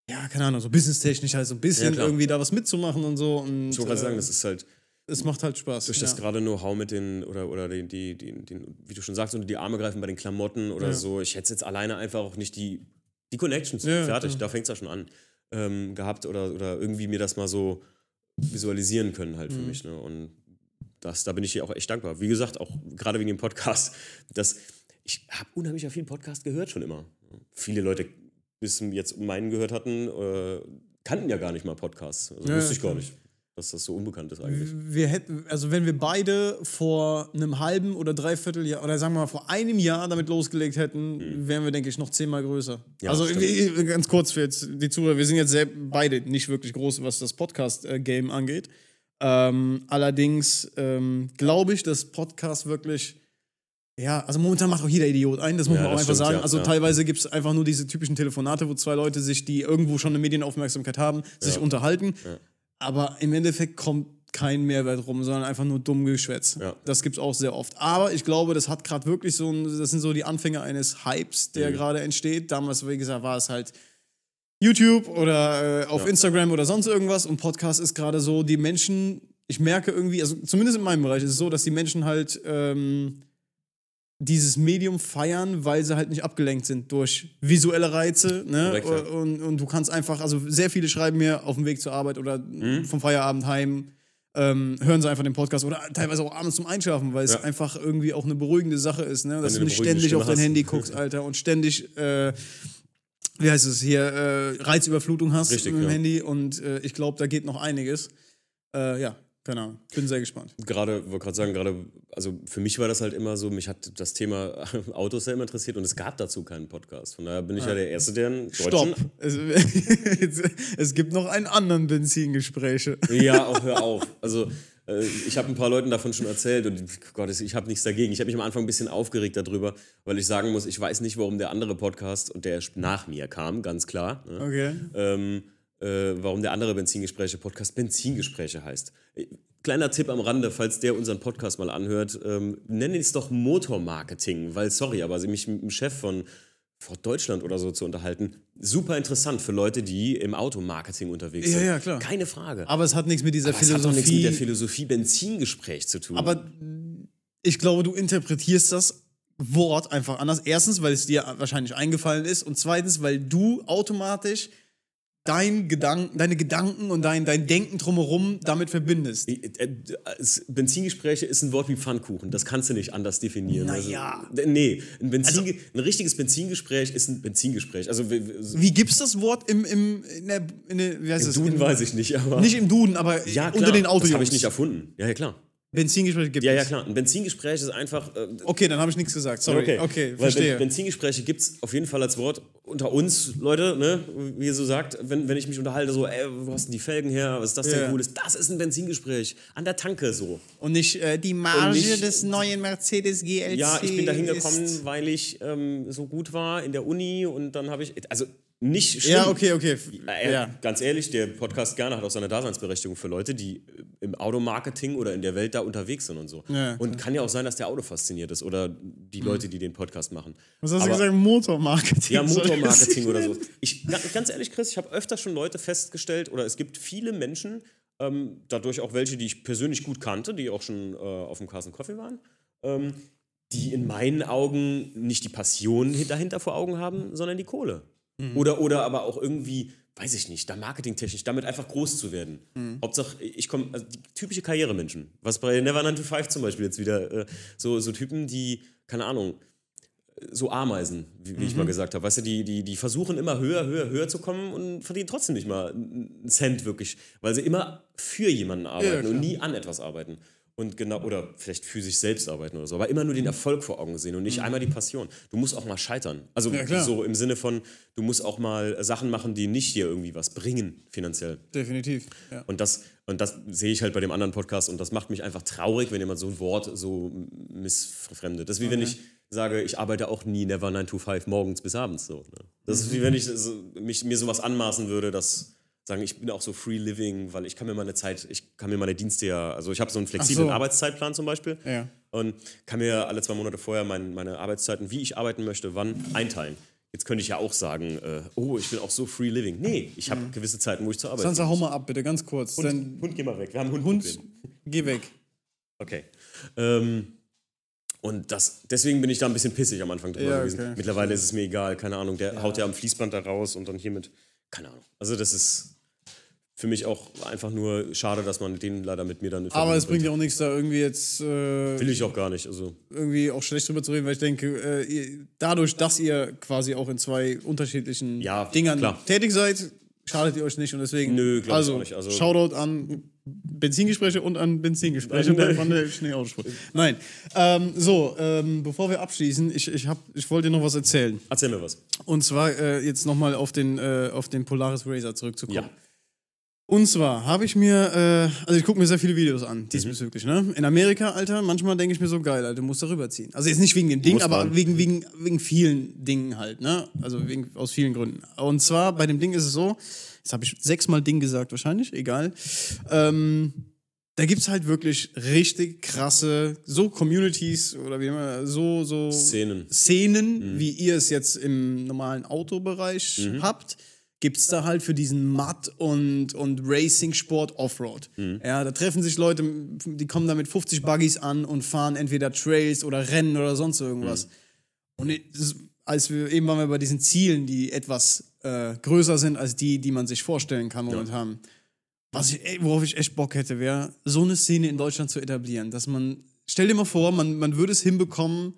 ja, keine Ahnung, so businesstechnisch halt so ein bisschen klar. irgendwie da was mitzumachen und so. Und, Ich wollte gerade äh, sagen, das ist halt es macht halt Spaß. durch ja. das gerade Know-how mit den, oder, oder die, die, die, den, wie du schon sagst, unter die Arme greifen bei den Klamotten oder Ja. so. Ich hätte jetzt alleine einfach auch nicht die, die Connections, Ja, fertig, da fängt es ja schon an, ähm, gehabt oder, oder irgendwie mir das mal so visualisieren können halt Mhm. für mich. Ne? Und das, da bin ich dir auch echt dankbar. Wie gesagt, auch gerade wegen dem Podcast, dass ich habe unheimlich ja viel Podcast gehört schon immer. Viele Leute bis jetzt meinen gehört hatten, äh, kannten ja gar nicht mal Podcasts. Also wusste ich gar nicht, dass das so unbekannt ist eigentlich. Wir hätten, also wenn wir beide vor einem halben oder dreiviertel Jahr oder sagen wir mal vor einem Jahr damit losgelegt hätten, wären wir, denke ich, noch zehnmal größer. Ja, also ganz kurz für jetzt die Zuhörer, wir sind jetzt sehr, beide nicht wirklich groß, was das Podcast-Game angeht. Ähm, allerdings ähm, glaube ich, dass Podcast wirklich ja, also momentan macht auch jeder Idiot ein, das muss Ja, man auch einfach stimmt, sagen. ja, also ja. teilweise gibt es einfach nur diese typischen Telefonate, wo zwei Leute sich, die irgendwo schon eine Medienaufmerksamkeit haben, sich unterhalten. Aber im Endeffekt kommt kein Mehrwert rum, sondern einfach nur dumm Geschwätz. Ja. Das gibt es auch sehr oft. Aber ich glaube, das hat gerade wirklich so ein, das sind so die Anfänge eines Hypes, Mhm. der gerade entsteht. Damals, wie gesagt, war es halt YouTube oder äh, auf Instagram oder sonst irgendwas und Podcast ist gerade so, die Menschen, ich merke irgendwie, also zumindest in meinem Bereich ist es so, dass die Menschen halt ähm, dieses Medium feiern, weil sie halt nicht abgelenkt sind durch visuelle Reize. Ne? Korrekt, ja. und, und du kannst einfach, also sehr viele schreiben mir auf dem Weg zur Arbeit oder Mhm. vom Feierabend heim, ähm, hören sie einfach den Podcast oder teilweise auch abends zum Einschlafen, weil es Ja. einfach irgendwie auch eine beruhigende Sache ist, ne? dass du nicht ständig auf Stimme dein hast. Handy guckst, Alter, und ständig, äh, wie heißt es hier, äh, Reizüberflutung hast Richtig, mit dem ja. Handy und äh, ich glaube, da geht noch einiges. Äh, ja, keine Ahnung, bin sehr gespannt. Gerade, wollte gerade sagen, gerade, also für mich war das halt immer so, mich hat das Thema Autos sehr immer interessiert und es gab dazu keinen Podcast. Von daher bin ich ja der Erste, der einen. Stopp. Es, es gibt noch einen anderen Benzingespräche. Ja, auch hör auf. Also, ich habe ein paar Leuten davon schon erzählt und Gott, ich habe nichts dagegen. Ich habe mich am Anfang ein bisschen aufgeregt darüber, weil ich sagen muss, ich weiß nicht, warum der andere Podcast und der nach mir kam, ganz klar. Ne? Okay. ähm, äh, warum der andere Benzingespräche-Podcast Benzingespräche heißt. Äh, Kleiner Tipp am Rande, falls der unseren Podcast mal anhört, ähm, nenne es doch Motormarketing, weil, sorry, aber mich mit dem Chef von Ford Deutschland oder so zu unterhalten, super interessant für Leute, die im Automarketing unterwegs Ja, sind. ja, klar. Keine Frage. Aber es hat nichts mit dieser Aber es hat nichts mit Philosophie. der Philosophie Benzingespräch zu tun. Aber ich glaube, du interpretierst das Wort einfach anders. Erstens, weil es dir wahrscheinlich eingefallen ist. Und zweitens, weil du automatisch dein Gedanken, deine Gedanken und dein, dein Denken drumherum damit verbindest. Äh, äh, es- Benzingespräche ist ein Wort wie Pfannkuchen. Das kannst du nicht anders definieren. Naja. Also, nee, ein, Benzin, ein richtiges Benzingespräch ist ein Benzingespräch. Also, Wie gibt's das Wort im, im in der, in der wie heißt im es? Duden In- weiß ich nicht, aber. Nicht im Duden, aber ja, klar, unter den Das Autojungs. habe ich nicht erfunden. Ja, ja, klar. Benzingespräche gibt Ja, ja, es. klar. Ein Benzingespräch ist einfach. Äh, Okay, dann habe ich nichts gesagt. Sorry. Okay, Weil verstehe. Ben- Benzingespräche gibt es auf jeden Fall als Wort unter uns, Leute, ne? wie ihr so sagt, wenn, wenn ich mich unterhalte, so, ey, wo hast denn die Felgen her, was ist das denn Ja. Cooles? Das ist ein Benzingespräch. An der Tanke so. Und nicht äh, die Marge nicht- des neuen Mercedes GLC. Ja, ich bin da hingekommen, weil ich ähm, so gut war in der Uni und dann habe ich. Also nicht schlimm. Ja, okay, okay. Äh, Ja. Ganz ehrlich, der Podcast gerne hat auch seine Daseinsberechtigung für Leute, die im Automarketing oder in der Welt da unterwegs sind und so. Ja, und kann ja auch sein, dass der Auto fasziniert ist oder die Leute, die den Podcast machen. Was hast du gesagt? Motormarketing. Ja, Motormarketing oder so. Ich, ga- ganz ehrlich, Chris, ich habe öfter schon Leute festgestellt, oder es gibt viele Menschen, ähm, dadurch auch welche, die ich persönlich gut kannte, die auch schon äh, auf dem Carson Coffee waren, ähm, die in meinen Augen nicht die Passion hi- dahinter vor Augen haben, sondern die Kohle. Oder, oder aber auch irgendwie, weiß ich nicht, da marketingtechnisch, damit einfach groß zu werden. Hauptsache, ich komme, also typische Karrieremenschen, was bei Never 9 to 5 zum Beispiel jetzt wieder, äh, so, so Typen, die, keine Ahnung, so Ameisen, wie, wie ich mal gesagt habe. Weißt du, die, die, die versuchen immer höher, höher, höher zu kommen und verdienen trotzdem nicht mal einen Cent wirklich, weil sie immer für jemanden arbeiten klar. und nie an etwas arbeiten. Und genau, oder vielleicht für sich selbst arbeiten oder so, aber immer nur den Erfolg vor Augen sehen und nicht einmal die Passion. Du musst auch mal scheitern. Also Ja, so im Sinne von, du musst auch mal Sachen machen, die nicht dir irgendwie was bringen, finanziell. Definitiv. Ja. Und das, und das sehe ich halt bei dem anderen Podcast und das macht mich einfach traurig, wenn jemand so ein Wort so missfremdet. Das ist wie wenn ich sage, ich arbeite auch nie never 9 to 5 morgens bis abends so. Ne? Das ist wie wenn ich so, mich, mir sowas anmaßen würde, dass sagen, ich bin auch so free living, weil ich kann mir meine Zeit, ich kann mir meine Dienste ja, also ich habe so einen flexiblen so. Arbeitszeitplan zum Beispiel Ja. und kann mir alle zwei Monate vorher mein, meine Arbeitszeiten, wie ich arbeiten möchte, wann einteilen. Jetzt könnte ich ja auch sagen, äh, oh, ich bin auch so free living. Nee, ich habe gewisse Zeiten, wo ich zur Arbeit Sansa, hau mal ab, bitte, ganz kurz. Hund, Hund, geh mal weg. Wir haben Hund, Hund. Geh weg. Okay. Ähm, und das, deswegen bin ich da ein bisschen pissig am Anfang drüber Ja, gewesen. okay. Mittlerweile ist es mir egal, keine Ahnung. Der haut ja am Fließband da raus und dann hiermit, keine Ahnung. Also das ist für mich auch einfach nur schade, dass man den leider mit mir dann Aber es bringt ja auch nichts, da irgendwie jetzt äh. Will ich auch gar nicht. Also irgendwie auch schlecht drüber zu reden, weil ich denke, äh, ihr, dadurch, dass ihr quasi auch in zwei unterschiedlichen Ja, Dingern klar. tätig seid, schadet ihr euch nicht und deswegen. Nö, glaub ich also, auch nicht. Also- Shoutout an Benzingespräche und an Benzingespräche der von der Schneeautospur. Nein. Ähm, so, ähm, bevor wir abschließen, ich, ich, hab, ich wollte dir noch was erzählen. Erzähl mir was. Und zwar äh, jetzt nochmal auf den, äh, auf den Polaris Racer zurückzukommen. Ja. Und zwar habe ich mir, äh, also ich gucke mir sehr viele Videos an, Mhm. diesbezüglich, ne? In Amerika, Alter, manchmal denke ich mir so, geil, Alter, du musst da rüberziehen. Also jetzt nicht wegen dem Ding, aber wegen, wegen, wegen vielen Dingen halt, ne? Also wegen, aus vielen Gründen. Und zwar bei dem Ding ist es so, jetzt habe ich sechsmal Ding gesagt wahrscheinlich, egal. Ähm, da gibt es halt wirklich richtig krasse, so Communities oder wie immer, so, so Szenen. Szenen, wie ihr es jetzt im normalen Autobereich habt, gibt es da halt für diesen Mud- und, und Racing-Sport Offroad. Ja, da treffen sich Leute, die kommen da mit 50 Buggies an und fahren entweder Trails oder Rennen oder sonst irgendwas. Und es- als wir eben waren wir bei diesen Zielen, die etwas äh, größer sind als die, die man sich vorstellen kann momentan. Was ich, ey, worauf ich echt Bock hätte, wäre, so eine Szene in Deutschland zu etablieren, dass man, stell dir mal vor, man, man würde es hinbekommen,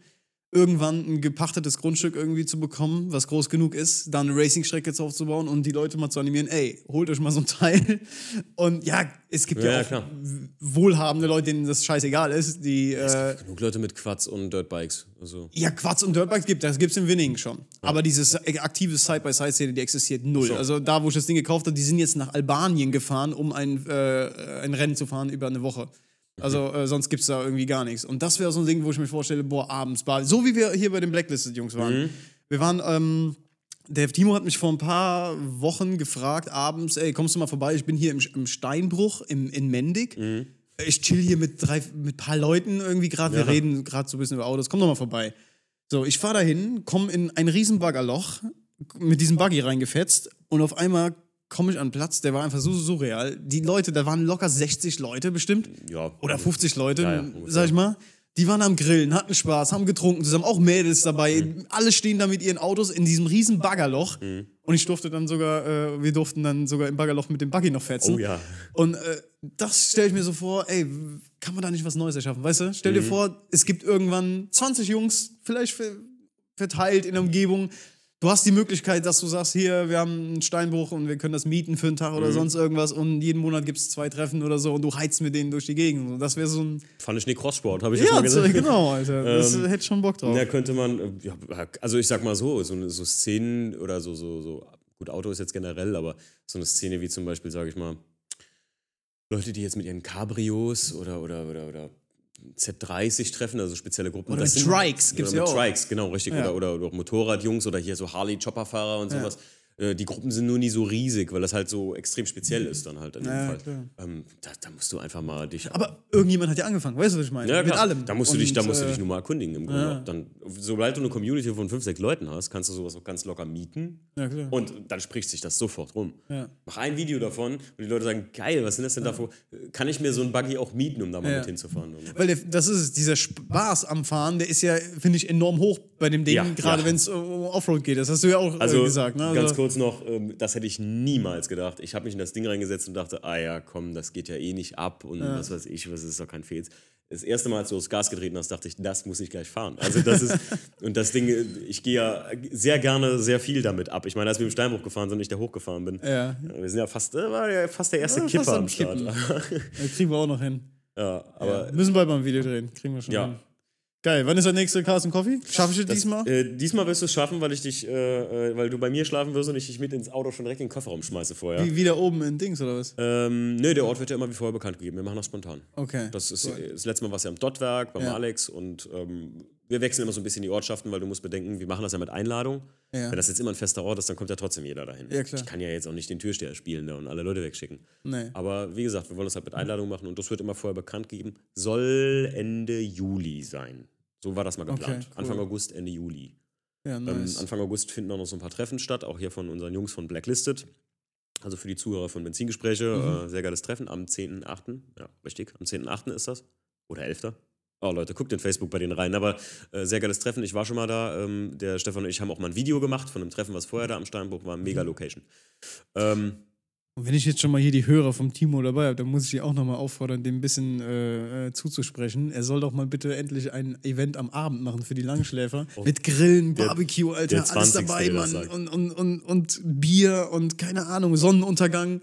irgendwann ein gepachtetes Grundstück irgendwie zu bekommen, was groß genug ist, da eine Racingstrecke aufzubauen und die Leute mal zu animieren, ey, holt euch mal so ein Teil. Und ja, es gibt ja, Ja, ja, auch klar. wohlhabende Leute, denen das scheißegal ist, die äh, Genug Leute mit Quads und Dirtbikes. Also, ja, Quads und Dirtbikes gibt das gibt's in Winningen schon. Aber diese aktive Side-by-Side-Szene, die existiert null. So. Also da, wo ich das Ding gekauft habe, die sind jetzt nach Albanien gefahren, um ein, äh, ein Rennen zu fahren über eine Woche. Also äh, sonst gibt's da irgendwie gar nichts. Und das wäre so ein Ding, wo ich mir vorstelle, boah, abends, Bar, so wie wir hier bei den Blacklisted-Jungs waren. Wir waren, ähm, der Timo hat mich vor ein paar Wochen gefragt, abends, ey, kommst du mal vorbei? Ich bin hier im, im Steinbruch im, in Mendig. Ich chill hier mit drei, mit paar Leuten irgendwie gerade. Wir Ja. reden gerade so ein bisschen über Autos. Komm doch mal vorbei. So, ich fahre dahin, komme in ein riesen Baggerloch, mit diesem Buggy reingefetzt und auf einmal komme ich an Platz, der war einfach so surreal. Die Leute, da waren locker 60 Leute bestimmt ja. oder 50 Leute, Ja, ja, ungefähr. sag ich mal. Die waren am Grillen, hatten Spaß, haben getrunken zusammen, auch Mädels dabei. Mhm. Alle stehen da mit ihren Autos in diesem riesen Baggerloch. Und ich durfte dann sogar, äh, wir durften dann sogar im Baggerloch mit dem Buggy noch fetzen. Oh ja. Und äh, das stelle ich mir so vor, ey, kann man da nicht was Neues erschaffen, weißt du? Stell dir vor, es gibt irgendwann 20 Jungs, vielleicht ver- verteilt in der Umgebung. Du hast die Möglichkeit, dass du sagst, hier, wir haben einen Steinbruch und wir können das mieten für einen Tag oder sonst irgendwas und jeden Monat gibt es zwei Treffen oder so und du heizt mit denen durch die Gegend. Das wäre so ein... Fand ich nie Crosssport, habe ich ja, Ja, mal gesagt. genau, Alter. Das hätte ich schon Bock drauf. Da könnte man, ja, also ich sag mal so, so, eine- so Szenen oder so, so, so, gut, Auto ist jetzt generell, aber so eine Szene wie zum Beispiel, sage ich mal, Leute, die jetzt mit ihren Cabrios oder, oder, oder, oder Z30 treffen, also spezielle Gruppen. Oder Das mit sind- Trikes gibt's oder ja auch. Trikes, genau, richtig. Ja. Oder, oder, oder Motorradjungs oder hier so Harley-Chopperfahrer und sowas. Äh, Die Gruppen sind nur nie so riesig, weil das halt so extrem speziell ist dann halt in dem Ja, Fall. Ähm, da, da musst du einfach mal dich Aber irgendjemand hat ja angefangen, weißt du, was ich meine? ja, Mit allem. Da musst du dich, da musst du äh, dich nur mal erkundigen im Grunde. Dann, sobald du eine Community von fünf, sechs Leuten hast, kannst du sowas auch ganz locker mieten. Ja, klar. Und dann spricht sich das sofort rum. Ja. Mach ein Video davon und die Leute sagen, geil, was sind das denn da für. Kann ich mir so ein Buggy auch mieten, um da mal Ja. mit hinzufahren? Weil der, das ist es, dieser Spaß am Fahren, der ist ja, finde ich, enorm hoch bei dem Ding, Ja, gerade ja. wenn es um Offroad geht. Das hast du ja auch Also äh, gesagt. Ne? ganz Also, kurz noch, ähm, das hätte ich niemals gedacht. Ich habe mich in das Ding reingesetzt und dachte, ah ja, komm, das geht ja eh nicht ab und was weiß ich, was ist doch kein Fehls. Das erste Mal, als du aufs Gas getreten hast, dachte ich, das muss ich gleich fahren. Also das ist, und das Ding, ich gehe ja sehr gerne sehr viel damit ab. Ich meine, als wir im Steinbruch gefahren sind und ich da hochgefahren bin, Ja. wir sind ja fast, äh, war ja fast der erste Ja, Kipper am Start. Äh, kriegen wir auch noch hin. ja, aber Ja. Müssen bald mal ein Video drehen. Kriegen wir schon Ja. hin. Geil. Wann ist der nächste Carsten Coffee? Schaffe ich das, Das, diesmal? Äh, diesmal wirst du es schaffen, weil ich dich, äh, äh, weil du bei mir schlafen wirst und ich dich mit ins Auto schon direkt in den Kofferraum schmeiße vorher. Wie, wieder oben in Dings oder was? Ähm, nee, der Ort wird ja immer wie vorher bekannt gegeben. Wir machen das spontan. Okay. Das ist das letzte Mal was ja am Dottwerk, beim Ja. Alex und ähm, wir wechseln immer so ein bisschen die Ortschaften, weil du musst bedenken, wir machen das ja mit Einladung. Ja. Wenn das jetzt immer ein fester Ort ist, dann kommt ja trotzdem jeder dahin. Ja. Ich kann ja jetzt auch nicht den Türsteher spielen da und alle Leute wegschicken. Nee. Aber wie gesagt, wir wollen das halt mit Einladung machen und das wird immer vorher bekannt gegeben. Soll Ende Juli sein. So war das mal geplant. cool. Anfang August, Ende Juli. Ja, Ähm, nice. Anfang August finden auch noch so ein paar Treffen statt, auch hier von unseren Jungs von Blacklisted. Also für die Zuhörer von Benzingespräche. Mhm. Äh, sehr geiles Treffen am 10.8. Ja, richtig. Am 10.8. ist das. Oder 11. Oh Leute, guckt in Facebook bei denen rein. Aber äh, sehr geiles Treffen. Ich war schon mal da. Ähm, der Stefan und ich haben auch mal ein Video gemacht von einem Treffen, was vorher da am Steinbruch war. Mhm. Mega Location. Ähm, Und wenn ich jetzt schon mal hier die Hörer vom Timo dabei habe, dann muss ich die auch nochmal auffordern, dem ein bisschen äh, äh, zuzusprechen. Er soll doch mal bitte endlich ein Event am Abend machen für die Langschläfer. Mit Grillen, Der- Barbecue, Alter, der alles 20. dabei, der Mann. Und, und, und, und Bier und keine Ahnung, Sonnenuntergang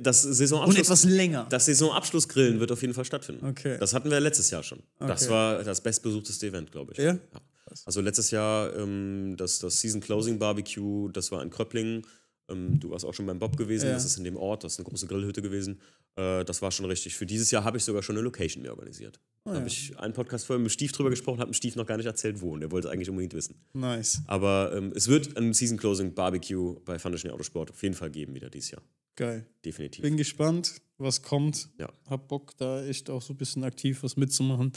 Das und Saisonabschluss, etwas länger. das Saisonabschlussgrillen wird auf jeden Fall stattfinden. Okay. Das hatten wir letztes Jahr schon. Das Okay. war das bestbesuchteste Event, glaube ich. Ja? Also letztes Jahr ähm, das, das Season Closing Barbecue, das war in Kröpplingen. Ähm, du warst auch schon beim Bob gewesen, Ja. das ist in dem Ort, das ist eine große Grillhütte gewesen. Äh, das war schon richtig. Für dieses Jahr habe ich sogar schon eine Location mir organisiert. Da Ah, habe ich einen Podcast vorher mit Stief drüber gesprochen, habe dem Stief noch gar nicht erzählt, wo. Und der wollte es eigentlich unbedingt wissen. Nice. Aber ähm, es wird ein Season Closing Barbecue bei Fantaschen Autosport auf jeden Fall geben, wieder dieses Jahr. Geil. Definitiv. Bin gespannt, was kommt. Ja. Hab Bock, da echt auch so ein bisschen aktiv was mitzumachen.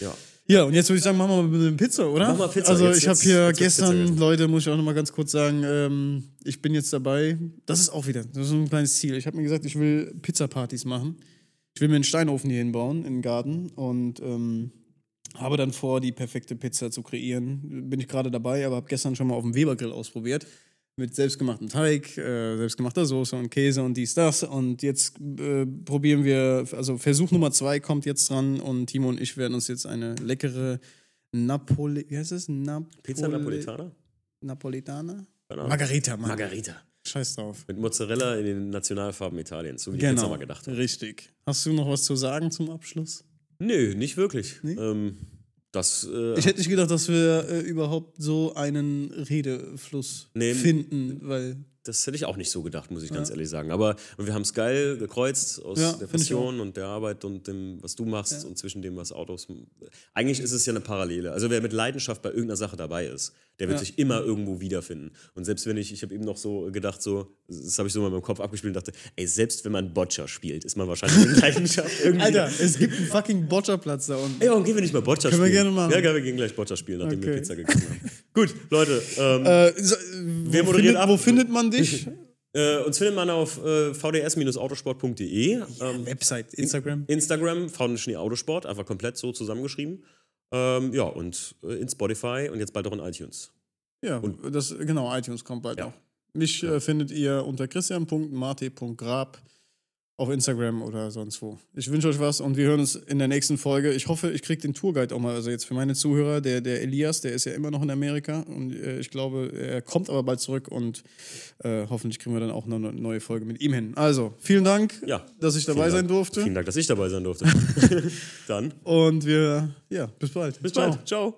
Ja. Ja, und jetzt würde ich sagen, machen wir mal eine Pizza, oder? Mach mal Pizza. Also Jetzt- ich habe hier jetzt gestern. Leute, muss ich auch noch mal ganz kurz sagen, ähm, ich bin jetzt dabei. Das ist auch wieder, das ist ein kleines Ziel. Ich habe mir gesagt, ich will Pizzapartys machen. Ich will mir einen Steinofen hier hinbauen im Garten und ähm, habe dann vor, die perfekte Pizza zu kreieren. Bin ich gerade dabei, aber habe gestern schon mal auf dem Webergrill ausprobiert. Mit selbstgemachtem Teig, äh, selbstgemachter Soße und Käse und dies, das. Und jetzt äh, probieren wir, also Versuch Nummer zwei kommt jetzt dran und Timo und ich werden uns jetzt eine leckere Napoli, wie heißt es? Napoli Pizza Napolitana? Napolitaner? Keine Ahnung. Margarita, Mann. Margarita. Scheiß drauf. Mit Mozzarella in den Nationalfarben Italiens, so wie Genau, Pizza mal gedacht hat. richtig. Hast du noch was zu sagen zum Abschluss? Nö, nicht wirklich. Nee? Ähm, das, äh, Ich hätte nicht gedacht, dass wir äh, überhaupt so einen Redefluss Nee. finden, weil das hätte ich auch nicht so gedacht, muss ich ganz ehrlich sagen. Aber wir haben es geil gekreuzt aus Ja, der Passion und der Arbeit und dem, was du machst und zwischen dem, was Autos. Eigentlich ist es ja eine Parallele. Also wer mit Leidenschaft bei irgendeiner Sache dabei ist, der wird Ja. sich immer irgendwo wiederfinden. Und selbst wenn ich, ich habe eben noch so gedacht, so, das habe ich so mal in meinem Kopf abgespielt und dachte, ey, selbst wenn man Boccia spielt, ist man wahrscheinlich mit Leidenschaft irgendwie. Alter, es gibt einen fucking Boccia-Platz da unten. Ey, warum gehen wir nicht mal Boccia Können wir spielen? gerne machen. Ja, ja, wir gehen gleich Boccia spielen, nachdem wir Okay. Pizza gegessen haben. Gut, Leute, ähm, Äh, so, Wer wo, moderiert findet, ab? wo findet man dich? Äh, uns findet man auf äh, vds-autosport.de. Ähm, Website, Instagram. Instagram, Foundation Autosport, einfach komplett so zusammengeschrieben. Ähm, ja, und äh, in Spotify und jetzt bald auch in iTunes. Ja, das, genau, iTunes kommt bald Ja. noch. Mich äh, findet ihr unter christian.marte.grab auf Instagram oder sonst wo. Ich wünsche euch was und wir hören uns in der nächsten Folge. Ich hoffe, ich kriege den Tourguide auch mal. Also jetzt für meine Zuhörer, der, der Elias, der ist ja immer noch in Amerika und äh, ich glaube, er kommt aber bald zurück und äh, hoffentlich kriegen wir dann auch noch eine neue Folge mit ihm hin. Also, vielen Dank, Ja. dass ich dabei sein Dank. durfte. Vielen Dank, dass ich dabei sein durfte. Dann Und wir, ja, bis bald. bis Ciao. bald. Ciao.